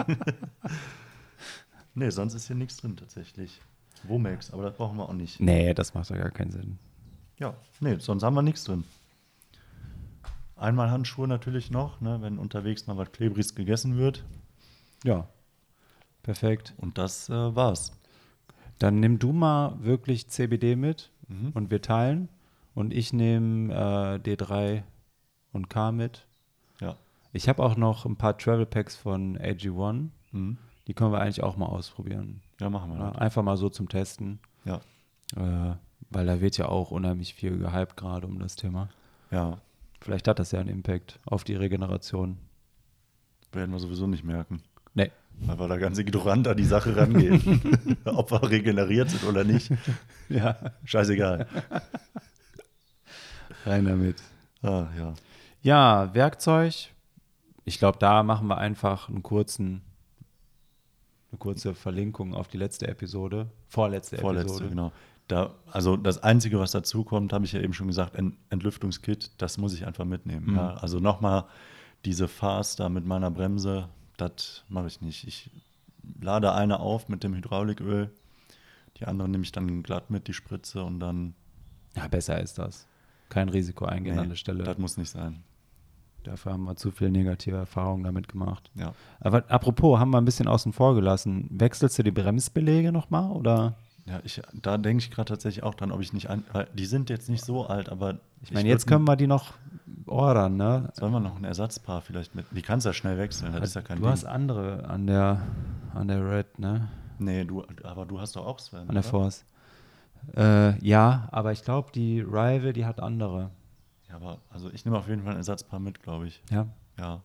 Speaker 1: nee, sonst ist hier nichts drin tatsächlich. Womex, aber das brauchen wir auch nicht.
Speaker 2: nee, das macht doch gar keinen Sinn.
Speaker 1: Ja, nee, sonst haben wir nichts drin. Einmal Handschuhe natürlich noch, ne, wenn unterwegs mal was Klebriges gegessen wird.
Speaker 2: Ja, perfekt.
Speaker 1: Und das äh, war's.
Speaker 2: Dann nimm du mal wirklich CBD mit
Speaker 1: Mhm.
Speaker 2: und wir teilen. Und ich nehme äh, D3 und K mit.
Speaker 1: Ja.
Speaker 2: Ich habe auch noch ein paar Travel Packs von AG1.
Speaker 1: Mhm.
Speaker 2: Die können wir eigentlich auch mal ausprobieren.
Speaker 1: Ja, machen wir
Speaker 2: Ja,
Speaker 1: das.
Speaker 2: einfach mal so zum Testen.
Speaker 1: Ja.
Speaker 2: Äh, weil da wird ja auch unheimlich viel gehypt gerade um das Thema.
Speaker 1: Ja,
Speaker 2: Vielleicht hat das ja einen Impact auf die Regeneration.
Speaker 1: werden wir sowieso nicht merken.
Speaker 2: Nee.
Speaker 1: Weil wir da ganz ignorant an die Sache rangehen. Ob wir regeneriert sind oder nicht.
Speaker 2: Ja,
Speaker 1: Scheißegal.
Speaker 2: rein damit.
Speaker 1: Ah, ja.
Speaker 2: Ja, Werkzeug. Ich glaube, da machen wir einfach einen kurzen, eine kurze Verlinkung auf die letzte Episode. Vorletzte,
Speaker 1: Vorletzte,
Speaker 2: Episode.
Speaker 1: genau. Da, also das Einzige, was dazu kommt, habe ich ja eben schon gesagt, Ent Entlüftungskit, das muss ich einfach mitnehmen.
Speaker 2: Mhm.
Speaker 1: Ja, also nochmal diese Farce da mit meiner Bremse, das mache ich nicht. Ich lade eine auf mit dem Hydrauliköl, die andere nehme ich dann glatt mit, die Spritze und dann,
Speaker 2: Ja, besser ist das. Kein Risiko eingehen
Speaker 1: Nee,
Speaker 2: an der Stelle.
Speaker 1: das muss nicht sein.
Speaker 2: Dafür haben wir zu viel negative Erfahrungen damit gemacht.
Speaker 1: Ja.
Speaker 2: Aber apropos, haben wir ein bisschen außen vor gelassen. Wechselst du die Bremsbeläge nochmal oder?
Speaker 1: Ja, ich, da denke ich gerade tatsächlich auch dran, ob ich nicht, ein, weil die sind jetzt nicht so alt, aber
Speaker 2: Ich meine, jetzt können wir die noch ordern, ne?
Speaker 1: Sollen wir noch ein Ersatzpaar vielleicht mit? Die kannst du ja schnell wechseln, das ist ja kein
Speaker 2: du
Speaker 1: Ding.
Speaker 2: hast andere an der, an der Red, ne?
Speaker 1: nee, du, aber du hast doch auch Sven.
Speaker 2: An der
Speaker 1: oder?
Speaker 2: Force. Äh, ja, aber ich glaube, die Rival, die hat andere.
Speaker 1: Ja, aber also ich nehme auf jeden Fall ein Ersatzpaar mit, glaube ich.
Speaker 2: Ja.
Speaker 1: Ja.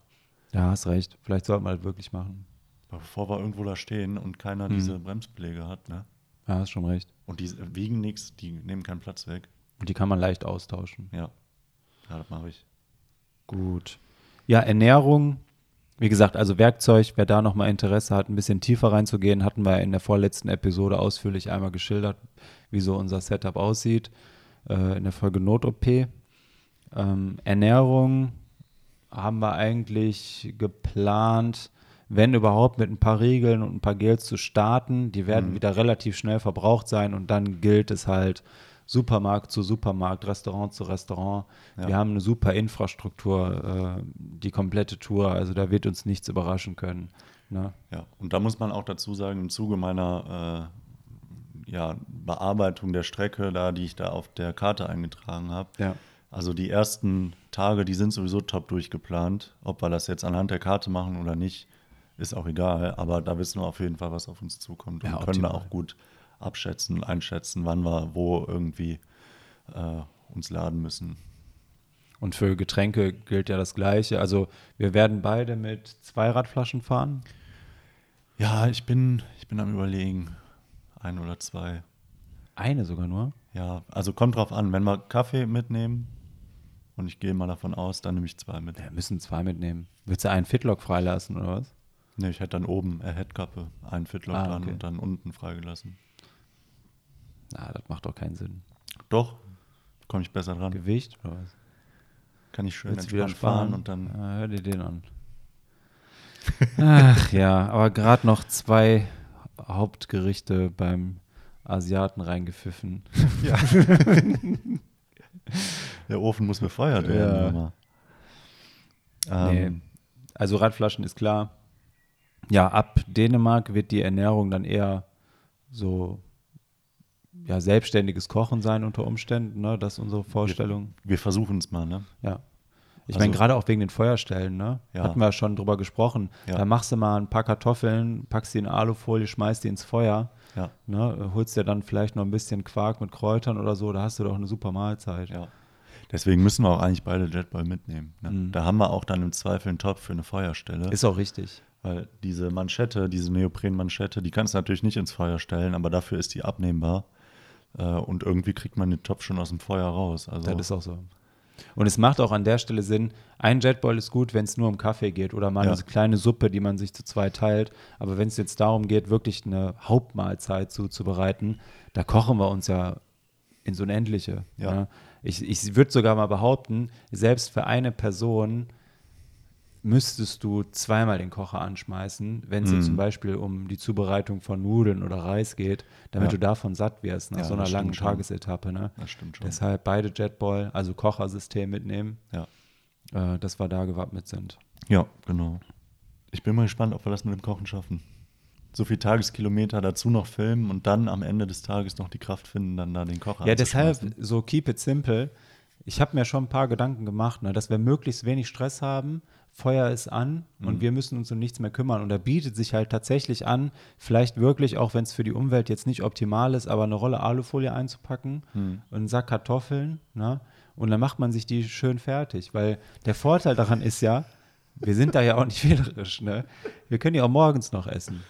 Speaker 2: Ja, hast recht. Vielleicht sollten wir halt wirklich machen.
Speaker 1: Bevor wir irgendwo da stehen und keiner
Speaker 2: Hm.
Speaker 1: diese Bremsbeläge hat, ne?
Speaker 2: Ja, hast schon recht.
Speaker 1: Und die wiegen nichts, die nehmen keinen Platz weg.
Speaker 2: Und die kann man leicht austauschen.
Speaker 1: Ja. Ja, das mache ich.
Speaker 2: Gut. Ja, Ernährung. Wie gesagt, also Werkzeug, wer da nochmal Interesse hat, ein bisschen tiefer reinzugehen, hatten wir in der vorletzten Episode ausführlich einmal geschildert, wie so unser Setup aussieht, äh, in der Folge Not-OP. Ähm, Ernährung haben wir eigentlich geplant, wenn überhaupt, mit ein paar Regeln und ein paar Gels zu starten. Die werden
Speaker 1: Mhm.
Speaker 2: wieder relativ schnell verbraucht sein und dann gilt es halt Supermarkt zu Supermarkt, Restaurant zu Restaurant.
Speaker 1: Ja.
Speaker 2: Wir haben eine super Infrastruktur, äh, die komplette Tour, also da wird uns nichts überraschen können. Ne?
Speaker 1: Ja. Und da muss man auch dazu sagen, im Zuge meiner äh, ja, Bearbeitung der Strecke, da, die ich da auf der Karte eingetragen habe,
Speaker 2: Ja.
Speaker 1: Also die ersten Tage, die sind sowieso top durchgeplant. Ob wir das jetzt anhand der Karte machen oder nicht, ist auch egal. Aber da wissen wir auf jeden Fall, was auf uns zukommt. Und
Speaker 2: Ja,
Speaker 1: können da auch gut abschätzen, einschätzen, wann wir wo irgendwie äh, uns laden müssen.
Speaker 2: Und für Getränke gilt ja das Gleiche. Also wir werden beide mit zwei Radflaschen fahren.
Speaker 1: Ja, ich bin, ich bin am überlegen. Ein oder zwei.
Speaker 2: Eine sogar nur.
Speaker 1: Ja, also kommt drauf an. Wenn wir Kaffee mitnehmen, und ich gehe mal davon aus, dann nehme ich zwei mit.
Speaker 2: Wir müssen zwei mitnehmen. Willst du einen Fitlock freilassen oder was?
Speaker 1: Ne, ich hätte dann oben Headkappe, einen Fitlock
Speaker 2: Ah,
Speaker 1: dran
Speaker 2: okay.
Speaker 1: und dann unten freigelassen.
Speaker 2: Na, das macht doch keinen Sinn.
Speaker 1: Doch, komme ich besser dran.
Speaker 2: Gewicht oder was?
Speaker 1: Kann ich schön
Speaker 2: wieder
Speaker 1: fahren
Speaker 2: sparen
Speaker 1: und dann.
Speaker 2: Ja, hör dir den an. Ach ja, aber gerade noch zwei Hauptgerichte beim Asiaten reingepfiffen.
Speaker 1: Ja. Der Ofen muss befeuert werden.
Speaker 2: Ja.
Speaker 1: Ähm,
Speaker 2: Also Radflaschen ist klar. Ja, ab Dänemark wird die Ernährung dann eher so ja, selbstständiges Kochen sein unter Umständen, ne? Das ist unsere Vorstellung.
Speaker 1: Wir versuchen es mal, ne?
Speaker 2: Ja. Ich
Speaker 1: Also-
Speaker 2: meine, gerade auch wegen den Feuerstellen, ne?
Speaker 1: Ja.
Speaker 2: Hatten wir schon drüber gesprochen.
Speaker 1: Ja.
Speaker 2: Da machst du mal ein paar Kartoffeln, packst die in Alufolie, schmeißt die ins Feuer,
Speaker 1: Ja.
Speaker 2: ne? Holst dir dann vielleicht noch ein bisschen Quark mit Kräutern oder so, da hast du doch eine super Mahlzeit.
Speaker 1: Ja. Deswegen müssen wir auch eigentlich beide Jetboil mitnehmen. Ne?
Speaker 2: Mhm.
Speaker 1: Da haben wir auch dann im Zweifel einen Topf für eine Feuerstelle.
Speaker 2: Ist auch richtig.
Speaker 1: Weil diese Manschette, diese Neopren-Manschette, die kannst du natürlich nicht ins Feuer stellen, aber dafür ist die abnehmbar. Äh, und irgendwie kriegt man den Topf schon aus dem Feuer raus. Also,
Speaker 2: Das ist auch so. Und es macht auch an der Stelle Sinn, ein Jetboil ist gut, wenn es nur um Kaffee geht oder mal
Speaker 1: Ja.
Speaker 2: eine kleine Suppe, die man sich zu zweit teilt. Aber wenn es jetzt darum geht, wirklich eine Hauptmahlzeit zuzubereiten, da kochen wir uns ja ins Unendliche.
Speaker 1: Ja.
Speaker 2: ne? Ich, ich würde sogar mal behaupten, selbst für eine Person müsstest du zweimal den Kocher anschmeißen, wenn es
Speaker 1: Mhm.
Speaker 2: jetzt zum Beispiel um die Zubereitung von Nudeln oder Reis geht, damit
Speaker 1: Ja.
Speaker 2: du davon satt wirst nach
Speaker 1: Ja,
Speaker 2: so einer langen
Speaker 1: schon.
Speaker 2: Tagesetappe. Ne?
Speaker 1: das stimmt schon.
Speaker 2: Deshalb beide Jetboil, also Kochersystem mitnehmen,
Speaker 1: ja.
Speaker 2: äh, dass wir da gewappnet sind.
Speaker 1: ja, genau. Ich bin mal gespannt, ob wir das mit dem Kochen schaffen. So viel Tageskilometer dazu noch filmen und dann am Ende des Tages noch die Kraft finden, dann da den Kocher
Speaker 2: Ja, deshalb so keep it simple. Ich habe mir schon ein paar Gedanken gemacht, ne, dass wir möglichst wenig Stress haben. Feuer ist an und wir müssen uns um nichts mehr kümmern. Und da bietet sich halt tatsächlich an, vielleicht wirklich, auch wenn es für die Umwelt jetzt nicht optimal ist, aber eine Rolle Alufolie einzupacken und einen Sack Kartoffeln. Ne? Und dann macht man sich die schön fertig. Weil der Vorteil daran ist ja, wir sind da ja auch nicht wählerisch. Ne? Wir können die auch morgens noch essen.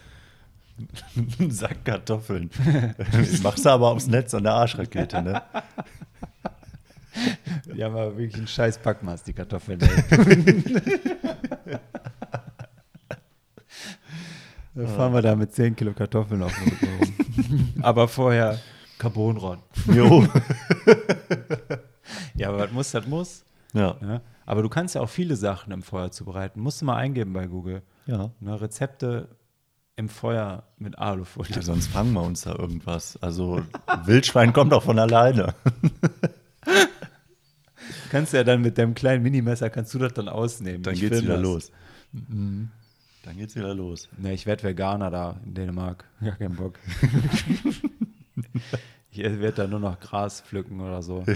Speaker 1: Einen Sack Kartoffeln. Machst du aber aufs Netz an der Arschrakete, ne?
Speaker 2: Die haben aber wirklich einen scheiß Packmaß, die Kartoffeln. Dann fahren wir da mit 10 Kilo Kartoffeln auf dem Rücken rum. aber vorher Carbonron.
Speaker 1: Jo.
Speaker 2: Ja, aber was muss, das muss.
Speaker 1: ja.
Speaker 2: Ja? Aber du kannst ja auch viele Sachen im Feuer zubereiten. Musst du mal eingeben bei Google.
Speaker 1: Ja.
Speaker 2: Ne, Rezepte im Feuer mit Alufolie.
Speaker 1: Ja, sonst fangen wir uns da irgendwas. Also Wildschwein kommt auch von alleine.
Speaker 2: kannst ja dann mit deinem kleinen Minimesser, kannst du das dann ausnehmen.
Speaker 1: Dann
Speaker 2: Ich
Speaker 1: geht's wieder
Speaker 2: das.
Speaker 1: los. Dann geht's wieder los.
Speaker 2: Ne, ich werde Veganer da in Dänemark. Gar keinen Bock. ich werde da nur noch Gras pflücken oder so.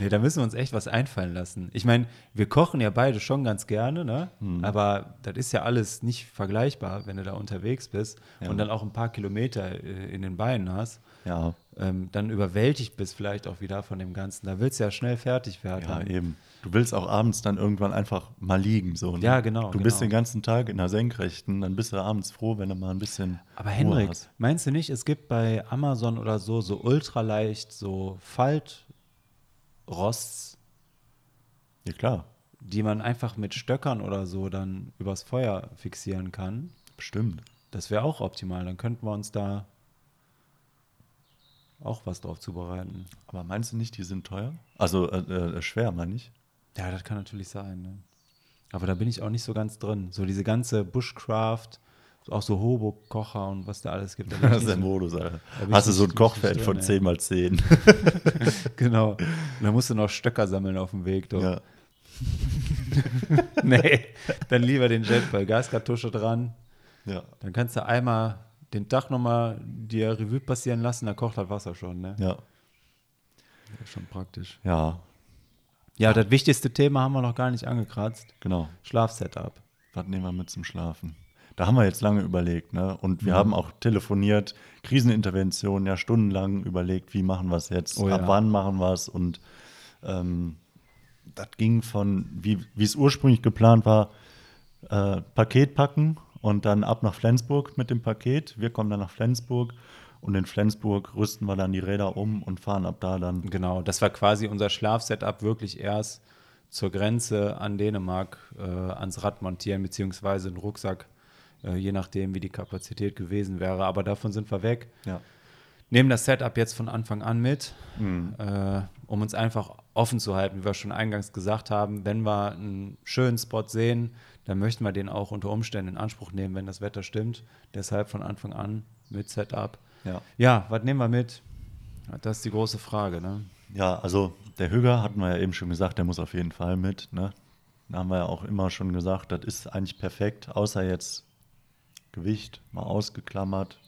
Speaker 2: nee, da müssen wir uns echt was einfallen lassen. Ich meine, wir kochen ja beide schon ganz gerne, ne? Aber das ist ja alles nicht vergleichbar, wenn du da unterwegs bist
Speaker 1: Ja.
Speaker 2: und dann auch ein paar Kilometer äh, in den Beinen hast.
Speaker 1: Ja,
Speaker 2: Ähm, dann überwältigt bist vielleicht auch wieder von dem Ganzen. Da willst du ja schnell fertig werden.
Speaker 1: ja, eben. Du willst auch abends dann irgendwann einfach mal liegen. So, ne?
Speaker 2: Ja, genau,
Speaker 1: Du bist
Speaker 2: genau.
Speaker 1: den ganzen Tag in der Senkrechten, dann bist du abends froh, wenn du mal ein bisschen.
Speaker 2: Aber
Speaker 1: Ruhe
Speaker 2: Henrik,
Speaker 1: hast.
Speaker 2: meinst du nicht, es gibt bei Amazon oder so so ultraleicht so Faltrosts,
Speaker 1: Ja, klar.
Speaker 2: die man einfach mit Stöckern oder so dann übers Feuer fixieren kann?
Speaker 1: Bestimmt.
Speaker 2: Das wäre auch optimal. Dann könnten wir uns da auch was drauf zubereiten.
Speaker 1: Aber meinst du nicht, die sind teuer? Also äh, äh, schwer, meine ich.
Speaker 2: Ja, das kann natürlich sein. Ne? Aber da bin ich auch nicht so ganz drin. So diese ganze Bushcraft, auch so Hobo-Kocher und was da alles gibt. Da
Speaker 1: Das ist der Modus, Alter. Hast du so ein Kochfeld von
Speaker 2: drin,
Speaker 1: 10 mal 10.
Speaker 2: Genau. Und dann musst du noch Stöcker sammeln auf dem Weg. Du.
Speaker 1: ja.
Speaker 2: Nee, dann lieber den Jetball, Gaskartusche dran.
Speaker 1: ja.
Speaker 2: Dann kannst du einmal den Tag nochmal dir Revue passieren lassen, da kocht das Wasser schon, ne?
Speaker 1: Ja.
Speaker 2: Das ist schon praktisch.
Speaker 1: Ja,
Speaker 2: Ja, das wichtigste Thema haben wir noch gar nicht angekratzt.
Speaker 1: genau.
Speaker 2: Schlafsetup.
Speaker 1: Was nehmen wir mit zum Schlafen? Da haben wir jetzt lange überlegt, ne? Und
Speaker 2: Mhm.
Speaker 1: wir haben auch telefoniert, Krisenintervention, ja, stundenlang überlegt, wie machen wir es jetzt,
Speaker 2: Oh
Speaker 1: ab
Speaker 2: ja.
Speaker 1: wann machen wir es und ähm, das ging von, wie wie es ursprünglich geplant war, äh, Paket packen und dann ab nach Flensburg mit dem Paket. Wir kommen dann nach Flensburg und in Flensburg rüsten wir dann die Räder um und fahren ab da dann.
Speaker 2: Genau, das war quasi unser Schlafsetup wirklich erst zur Grenze an Dänemark äh, ans Rad montieren, beziehungsweise einen Rucksack, äh, je nachdem, wie die Kapazität gewesen wäre. Aber davon sind wir weg.
Speaker 1: Ja.
Speaker 2: nehmen das Setup jetzt von Anfang an mit, äh, um uns einfach offen zu halten, wie wir schon eingangs gesagt haben. Wenn wir einen schönen Spot sehen, dann möchten wir den auch unter Umständen in Anspruch nehmen, wenn das Wetter stimmt. Deshalb von Anfang an mit Setup.
Speaker 1: Ja.
Speaker 2: Ja, was nehmen wir mit? Das ist die große Frage. Ne?
Speaker 1: Ja, also der Hüger hatten wir ja eben schon gesagt, der muss auf jeden Fall mit. Ne? Da haben wir ja auch immer schon gesagt, das ist eigentlich perfekt, außer jetzt Gewicht mal ausgeklammert,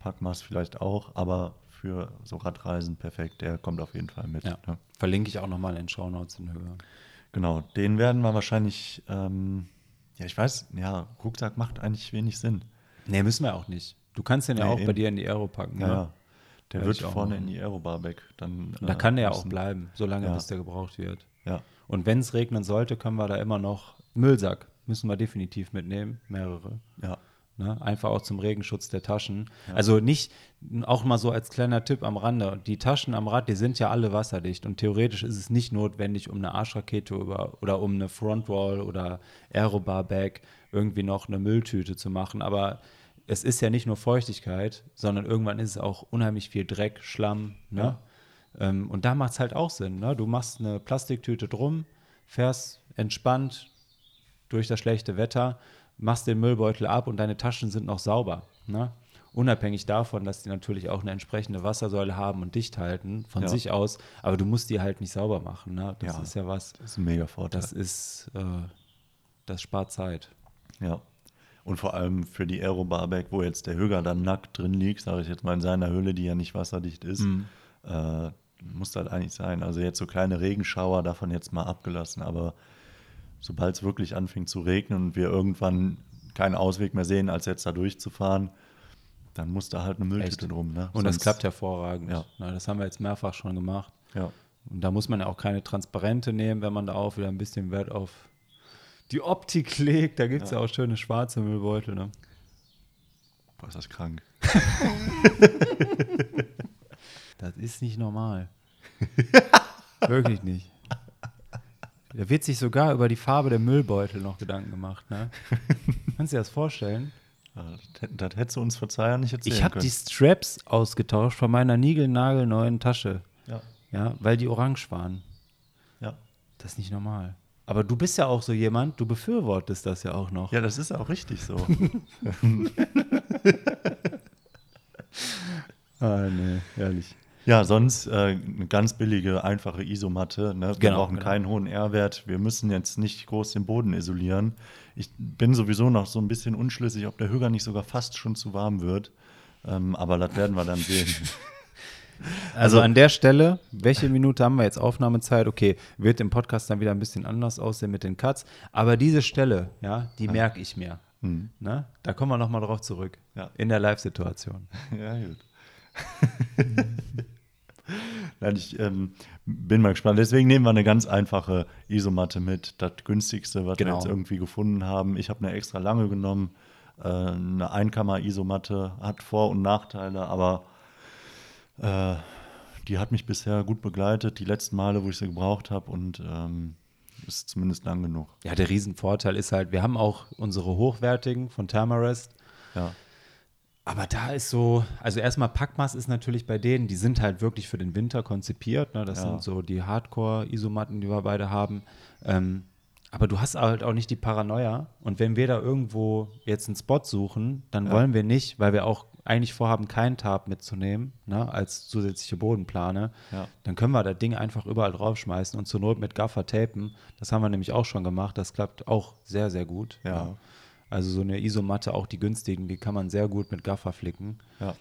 Speaker 1: Packmaß vielleicht auch, aber für so Radreisen perfekt, der kommt auf jeden Fall mit.
Speaker 2: Ja.
Speaker 1: Ne?
Speaker 2: Verlinke ich auch nochmal in den Shownotes in Höhe.
Speaker 1: Genau, den werden wir wahrscheinlich, ähm, ja, ich weiß, ja, Rucksack macht eigentlich wenig Sinn.
Speaker 2: Nee, müssen wir auch nicht. Du kannst den ja
Speaker 1: Nee,
Speaker 2: auch bei
Speaker 1: eben.
Speaker 2: dir in die Aero packen.
Speaker 1: Ja,
Speaker 2: ne?
Speaker 1: ja. Der
Speaker 2: Werde
Speaker 1: wird
Speaker 2: auch
Speaker 1: vorne in die Aerobar weg. Dann,
Speaker 2: da
Speaker 1: äh,
Speaker 2: kann der ja auch
Speaker 1: müssen-
Speaker 2: bleiben, solange
Speaker 1: Ja.
Speaker 2: bis der gebraucht wird.
Speaker 1: Ja,
Speaker 2: Und wenn es regnen sollte, können wir da immer noch Müllsack müssen wir definitiv mitnehmen, mehrere.
Speaker 1: ja,
Speaker 2: Ne? Einfach auch zum Regenschutz der Taschen. Also nicht, auch mal so als kleiner Tipp am Rande, die Taschen am Rad, die sind ja alle wasserdicht und theoretisch ist es nicht notwendig, um eine Arschrakete über, oder um eine Frontwall oder Aerobar-Bag irgendwie noch eine Mülltüte zu machen. Aber es ist ja nicht nur Feuchtigkeit, sondern irgendwann ist es auch unheimlich viel Dreck, Schlamm. Ne? Ähm, und da macht es halt auch Sinn. Ne? Du machst eine Plastiktüte drum, fährst entspannt durch das schlechte Wetter, machst den Müllbeutel ab und deine Taschen sind noch sauber. Ne? Unabhängig davon, dass die natürlich auch eine entsprechende Wassersäule haben und dicht halten von
Speaker 1: Ja.
Speaker 2: sich aus, aber du musst die halt nicht sauber machen. Ne? Das
Speaker 1: Ja.
Speaker 2: ist ja was,
Speaker 1: das ist ein mega Vorteil.
Speaker 2: das ist, äh, das spart Zeit.
Speaker 1: Ja. Und vor allem für die Aerobar-Bag, wo jetzt der Hüger dann nackt drin liegt, sage ich jetzt mal in seiner Höhle, die ja nicht wasserdicht ist,
Speaker 2: Mhm.
Speaker 1: äh, muss das eigentlich sein. Also jetzt so kleine Regenschauer davon jetzt mal abgelassen, aber sobald es wirklich anfängt zu regnen und wir irgendwann keinen Ausweg mehr sehen, als jetzt da durchzufahren, dann muss da halt eine Mülltüte drum. Ne?
Speaker 2: Und das
Speaker 1: Sonst-
Speaker 2: klappt hervorragend.
Speaker 1: Ja.
Speaker 2: Na, das haben wir jetzt mehrfach schon gemacht.
Speaker 1: Ja.
Speaker 2: Und da muss man ja auch keine Transparente nehmen, wenn man da auch wieder ein bisschen Wert auf die Optik legt. Da gibt es ja. auch schöne schwarze Müllbeutel. Ne?
Speaker 1: Boah, ist das krank.
Speaker 2: Das ist nicht normal. Wirklich nicht. Da wird sich sogar über die Farbe der Müllbeutel noch Gedanken gemacht. Ne? Kannst du dir das vorstellen?
Speaker 1: Das, das hättest du uns verzeihen nicht erzählen
Speaker 2: Ich habe die Straps ausgetauscht von meiner niegelnagelneuen Tasche.
Speaker 1: ja.
Speaker 2: Ja, weil die orange waren.
Speaker 1: Ja.
Speaker 2: Das ist nicht normal. Aber du bist ja auch so jemand, du befürwortest das ja auch noch.
Speaker 1: ja, das ist auch richtig so.
Speaker 2: Ah, nee, ehrlich.
Speaker 1: Ja, sonst äh, eine ganz billige, einfache Isomatte. Ne? Wir
Speaker 2: Genau,
Speaker 1: brauchen
Speaker 2: genau.
Speaker 1: keinen hohen R-Wert. Wir müssen jetzt nicht groß den Boden isolieren. Ich bin sowieso noch so ein bisschen unschlüssig, ob der Hüger nicht sogar fast schon zu warm wird. Ähm, aber das werden wir dann sehen.
Speaker 2: Also, an der Stelle, welche Minute haben wir jetzt Aufnahmezeit? Okay, wird im Podcast dann wieder ein bisschen anders aussehen mit den Cuts. Aber diese Stelle, ja, die merke ich mir. Ne? Da kommen wir nochmal drauf zurück.
Speaker 1: Ja.
Speaker 2: In der Live-Situation.
Speaker 1: ja, gut. Nein, ich ähm, bin mal gespannt. Deswegen nehmen wir eine ganz einfache Isomatte mit. Das günstigste, was
Speaker 2: Genau.
Speaker 1: wir jetzt irgendwie gefunden haben. Ich habe eine extra lange genommen. Äh, eine Einkammer-Isomatte hat Vor- und Nachteile, aber äh, die hat mich bisher gut begleitet, die letzten Male, wo ich sie gebraucht habe und ähm, ist zumindest lang genug.
Speaker 2: Ja, der Riesenvorteil ist halt, wir haben auch unsere hochwertigen von Thermarest.
Speaker 1: Ja,
Speaker 2: Aber da ist so, also erstmal Packmaß ist natürlich bei denen, die sind halt wirklich für den Winter konzipiert. Ne? Das
Speaker 1: Ja.
Speaker 2: sind so die Hardcore-Isomatten, die wir beide haben. Ähm, aber du hast halt auch nicht die Paranoia. Und wenn wir da irgendwo jetzt einen Spot suchen, dann
Speaker 1: Ja.
Speaker 2: wollen wir nicht, weil wir auch eigentlich vorhaben, keinen Tarp mitzunehmen, ne, als zusätzliche Bodenplane,
Speaker 1: Ja.
Speaker 2: dann können wir das Ding einfach überall draufschmeißen und zur Not mit Gaffer tapen. Das haben wir nämlich auch schon gemacht. Das klappt auch sehr, sehr gut.
Speaker 1: Ja.
Speaker 2: Also so eine Isomatte, auch die günstigen, die kann man sehr gut mit Gaffer flicken.
Speaker 1: ja.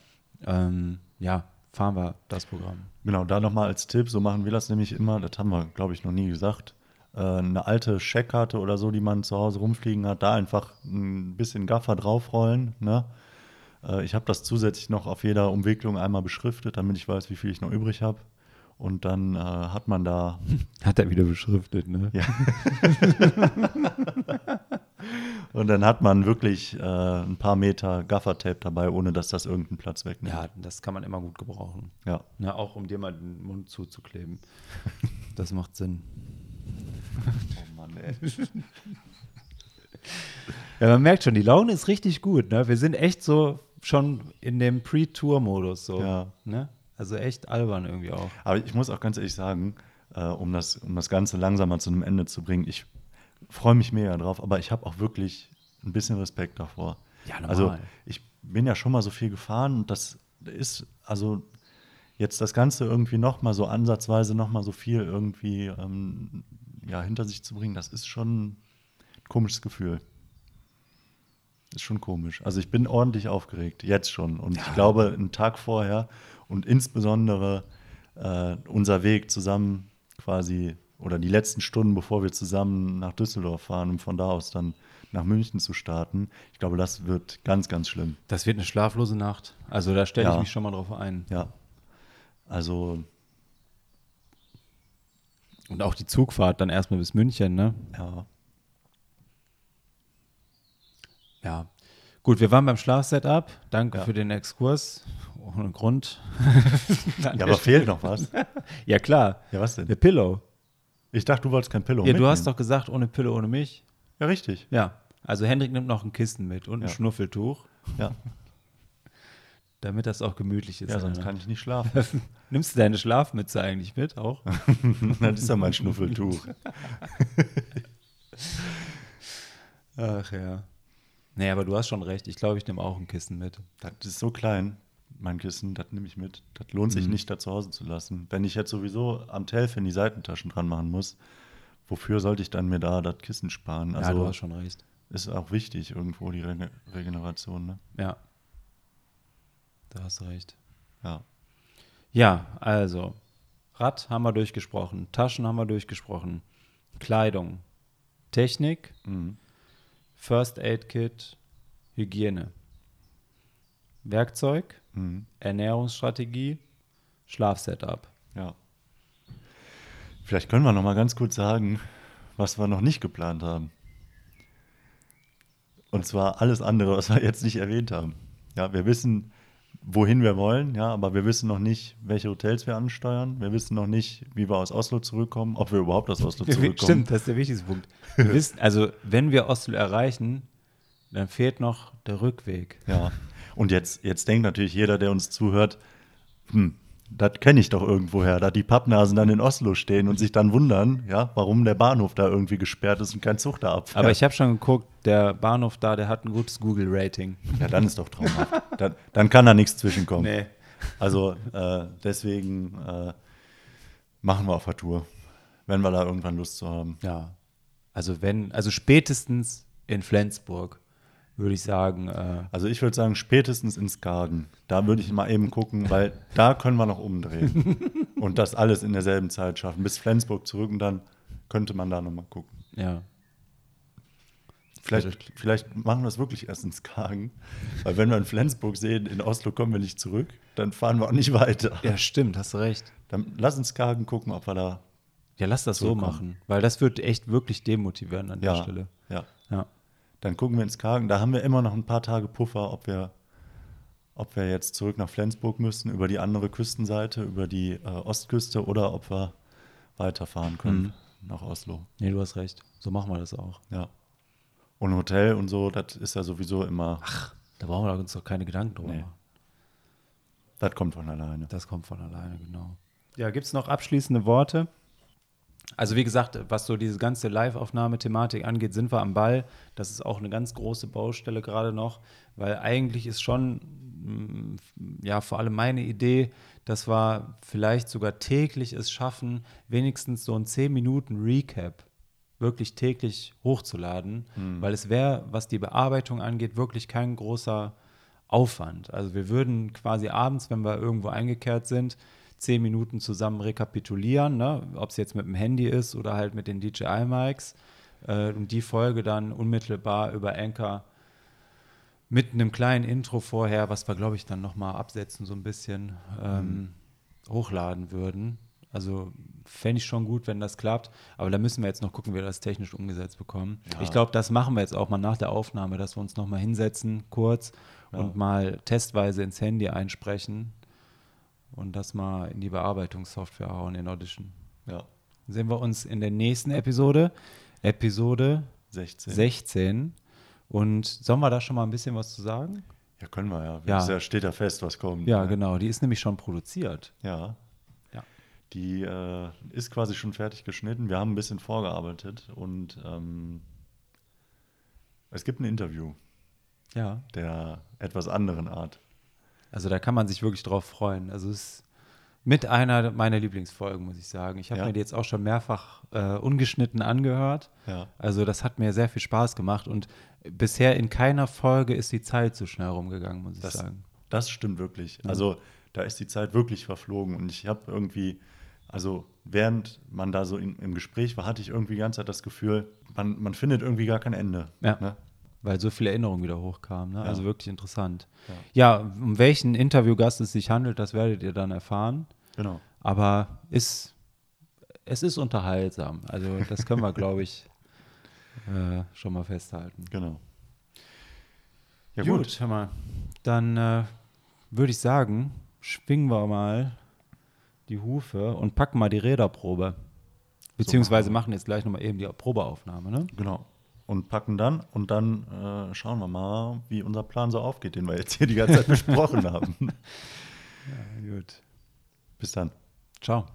Speaker 2: Ähm, ja, fahren wir das Programm.
Speaker 1: Genau, da nochmal als Tipp, so machen wir das nämlich immer, das haben wir, glaube ich, noch nie gesagt. Äh, eine alte Checkkarte oder so, die man zu Hause rumfliegen hat, da einfach ein bisschen Gaffer draufrollen. Ne? Äh, ich habe das zusätzlich noch auf jeder Umwicklung einmal beschriftet, damit ich weiß, wie viel ich noch übrig habe. Und dann äh, hat man da,
Speaker 2: Hat er wieder beschriftet, ne?
Speaker 1: Ja. und dann hat man wirklich äh, ein paar Meter Gaffertape dabei, ohne dass das irgendeinen Platz wegnimmt.
Speaker 2: Ja, das kann man immer gut gebrauchen.
Speaker 1: ja.
Speaker 2: Na, auch um dir mal den Mund zuzukleben. Das macht Sinn.
Speaker 1: Oh Mann, ey.
Speaker 2: Ja, man merkt schon, die Laune ist richtig gut. Ne? Wir sind echt so schon in dem Pre-Tour-Modus. So,
Speaker 1: Ja.
Speaker 2: ne? Also echt albern irgendwie auch.
Speaker 1: Aber ich muss auch ganz ehrlich sagen, äh, um, das, um das Ganze langsamer zu einem Ende zu bringen, ich freue mich mega drauf, aber ich habe auch wirklich ein bisschen Respekt davor.
Speaker 2: Ja, normal.
Speaker 1: Also ich bin ja schon mal so viel gefahren und das ist, also jetzt das Ganze irgendwie nochmal so ansatzweise nochmal so viel irgendwie ähm, ja, hinter sich zu bringen, das ist schon ein komisches Gefühl. Ist schon komisch. Also ich bin ordentlich aufgeregt, jetzt schon. Und ich glaube, einen Tag vorher und insbesondere äh, unser Weg zusammen quasi oder die letzten Stunden, bevor wir zusammen nach Düsseldorf fahren, um von da aus dann nach München zu starten, ich glaube, das wird ganz, ganz schlimm.
Speaker 2: Das wird eine schlaflose Nacht. Also da stelle ich
Speaker 1: Ja.
Speaker 2: mich schon mal drauf ein.
Speaker 1: Ja. Also,
Speaker 2: Und auch die Zugfahrt dann erstmal bis München, ne?
Speaker 1: ja.
Speaker 2: Ja. Gut, wir waren beim Schlafsetup. Danke
Speaker 1: Ja.
Speaker 2: für den Exkurs. Ohne Grund.
Speaker 1: Ja, aber fehlt noch was.
Speaker 2: Ja, klar.
Speaker 1: Ja, was
Speaker 2: Der
Speaker 1: denn?
Speaker 2: Pillow.
Speaker 1: Ich dachte, du wolltest kein Pillow
Speaker 2: Ja, du hast
Speaker 1: mitnehmen.
Speaker 2: doch gesagt, ohne Pillow, ohne mich.
Speaker 1: Ja, richtig.
Speaker 2: Ja. Also Hendrik nimmt noch ein Kissen mit und ein
Speaker 1: Ja.
Speaker 2: Schnuffeltuch,
Speaker 1: Ja,
Speaker 2: damit das auch gemütlich ist.
Speaker 1: ja sonst kann ich nicht schlafen.
Speaker 2: Nimmst du deine Schlafmütze eigentlich mit auch?
Speaker 1: das ist ja mein Schnuffeltuch.
Speaker 2: Ach ja. Nee, aber du hast schon recht. Ich glaube, ich nehme auch ein Kissen mit.
Speaker 1: Das ist so klein, mein Kissen, das nehme ich mit. Das lohnt sich
Speaker 2: Mhm.
Speaker 1: nicht, da zu Hause zu lassen. Wenn ich jetzt sowieso am Telfin die Seitentaschen dran machen muss, wofür sollte ich dann mir da das Kissen sparen?
Speaker 2: ja, du
Speaker 1: Also
Speaker 2: hast schon recht.
Speaker 1: ist auch wichtig irgendwo die Rege Regeneration, ne?
Speaker 2: Ja. Da hast du recht.
Speaker 1: Ja.
Speaker 2: Ja, also Rad haben wir durchgesprochen, Taschen haben wir durchgesprochen, Kleidung, Technik,
Speaker 1: Mhm.
Speaker 2: First Aid Kit, Hygiene, Werkzeug,
Speaker 1: Mhm.
Speaker 2: Ernährungsstrategie, Schlafsetup.
Speaker 1: Ja. Vielleicht können wir noch mal ganz kurz sagen, was wir noch nicht geplant haben. Und zwar alles andere, was wir jetzt nicht erwähnt haben. Ja, wir wissen, wohin wir wollen, ja, aber wir wissen noch nicht, welche Hotels wir ansteuern. Wir wissen noch nicht, wie wir aus Oslo zurückkommen, ob wir überhaupt aus Oslo zurückkommen.
Speaker 2: Stimmt, das ist der wichtigste Punkt. Wir wissen, also wenn wir Oslo erreichen, dann fehlt noch der Rückweg.
Speaker 1: Ja. Und jetzt, jetzt denkt natürlich jeder, der uns zuhört, hm, das kenne ich doch irgendwoher, da die Pappnasen dann in Oslo stehen und sich dann wundern, ja, warum der Bahnhof da irgendwie gesperrt ist und kein Zug da abfährt.
Speaker 2: Aber ich habe schon geguckt, der Bahnhof da, der hat ein gutes Google-Rating.
Speaker 1: ja, dann ist doch traumhaft. dann, dann kann da nichts zwischenkommen.
Speaker 2: Nee.
Speaker 1: Also äh, deswegen äh, machen wir auf der Tour, wenn wir da irgendwann Lust zu haben.
Speaker 2: Ja. Also wenn, also spätestens in Flensburg, würde ich sagen, äh,
Speaker 1: Also ich würde sagen, spätestens in Skagen. Da würde ich mal eben gucken, weil da können wir noch umdrehen. und das alles in derselben Zeit schaffen. Bis Flensburg zurück und dann könnte man da nochmal gucken.
Speaker 2: ja.
Speaker 1: Vielleicht, vielleicht machen wir es wirklich erst in Skagen. Weil wenn wir in Flensburg sehen, in Oslo kommen wir nicht zurück, dann fahren wir auch nicht weiter.
Speaker 2: Ja, stimmt, hast du recht.
Speaker 1: Dann lass uns Skagen gucken, ob wir da.
Speaker 2: Ja, lass das so machen, weil das wird echt wirklich demotivieren an der
Speaker 1: Ja,
Speaker 2: Stelle.
Speaker 1: ja. Dann gucken wir in Skagen. Da haben wir immer noch ein paar Tage Puffer, ob wir, ob wir jetzt zurück nach Flensburg müssen, über die andere Küstenseite, über die äh, Ostküste oder ob wir weiterfahren können nach Oslo.
Speaker 2: Nee, du hast recht. So machen wir das auch.
Speaker 1: Ja. Und Hotel und so, das ist ja sowieso immer,
Speaker 2: Da brauchen wir uns doch keine Gedanken drüber
Speaker 1: Nee. das kommt von alleine.
Speaker 2: Das kommt von alleine, genau. Ja, gibt es noch abschließende Worte? Also wie gesagt, was so diese ganze Live-Aufnahme-Thematik angeht, sind wir am Ball. Das ist auch eine ganz große Baustelle gerade noch, weil eigentlich ist schon, mm, ja, vor allem meine Idee, dass wir vielleicht sogar täglich es schaffen, wenigstens so ein 10 Minuten Recap wirklich täglich hochzuladen, weil es wäre, was die Bearbeitung angeht, wirklich kein großer Aufwand. Also wir würden quasi abends, wenn wir irgendwo eingekehrt sind, zehn Minuten zusammen rekapitulieren, ne? ob es jetzt mit dem Handy ist oder halt mit den DJI-Mics äh, und die Folge dann unmittelbar über Anchor mit einem kleinen Intro vorher, was wir, glaube ich, dann nochmal absetzen, so ein bisschen ähm, hochladen würden. Also fände ich schon gut, wenn das klappt. Aber da müssen wir jetzt noch gucken, wie wir das technisch umgesetzt bekommen.
Speaker 1: Ja.
Speaker 2: Ich glaube, das machen wir jetzt auch mal nach der Aufnahme, dass wir uns nochmal hinsetzen, kurz
Speaker 1: Ja.
Speaker 2: und mal testweise ins Handy einsprechen und das mal in die Bearbeitungssoftware hauen in Audition.
Speaker 1: Ja.
Speaker 2: Sehen wir uns in der nächsten Episode, Episode
Speaker 1: 16.
Speaker 2: 16. Und sollen wir da schon mal ein bisschen was zu sagen?
Speaker 1: Ja, können wir ja.
Speaker 2: Ja.
Speaker 1: Ja, steht ja fest, was kommt.
Speaker 2: Ja,
Speaker 1: ne?
Speaker 2: genau. Die ist nämlich schon produziert.
Speaker 1: Ja.
Speaker 2: Ja.
Speaker 1: Die äh, ist quasi schon fertig geschnitten. Wir haben ein bisschen vorgearbeitet und ähm, es gibt ein Interview
Speaker 2: Ja.
Speaker 1: der etwas anderen Art.
Speaker 2: Also da kann man sich wirklich drauf freuen. Also es ist Mit einer meiner Lieblingsfolgen, muss ich sagen. Ich habe
Speaker 1: Ja?
Speaker 2: mir die jetzt auch schon mehrfach äh, ungeschnitten angehört.
Speaker 1: Ja.
Speaker 2: Also das hat mir sehr viel Spaß gemacht und bisher in keiner Folge ist die Zeit so schnell rumgegangen, muss ich
Speaker 1: Das,
Speaker 2: sagen.
Speaker 1: das stimmt wirklich. Also da ist die Zeit wirklich verflogen und ich habe irgendwie, also während man da so in, im Gespräch war, hatte ich irgendwie die ganze Zeit das Gefühl, man, man findet irgendwie gar kein Ende.
Speaker 2: Ja.
Speaker 1: Ne?
Speaker 2: Weil so viele Erinnerungen wieder hochkamen. Ne?
Speaker 1: Ja.
Speaker 2: Also wirklich interessant. Ja. um welchen Interviewgast es sich handelt, das werdet ihr dann erfahren.
Speaker 1: Genau.
Speaker 2: Aber ist, es ist unterhaltsam. Also das können wir, glaube ich, äh, schon mal festhalten.
Speaker 1: Genau. Ja,
Speaker 2: hör mal. Dann äh, würde ich sagen, schwingen wir mal die Hufe und packen mal die Räderprobe. Beziehungsweise machen jetzt gleich nochmal eben die Probeaufnahme, ne?
Speaker 1: Genau. Und packen dann und dann äh, schauen wir mal, wie unser Plan so aufgeht, den wir jetzt hier die ganze Zeit besprochen haben.
Speaker 2: Ja, gut.
Speaker 1: Bis dann.
Speaker 2: Ciao.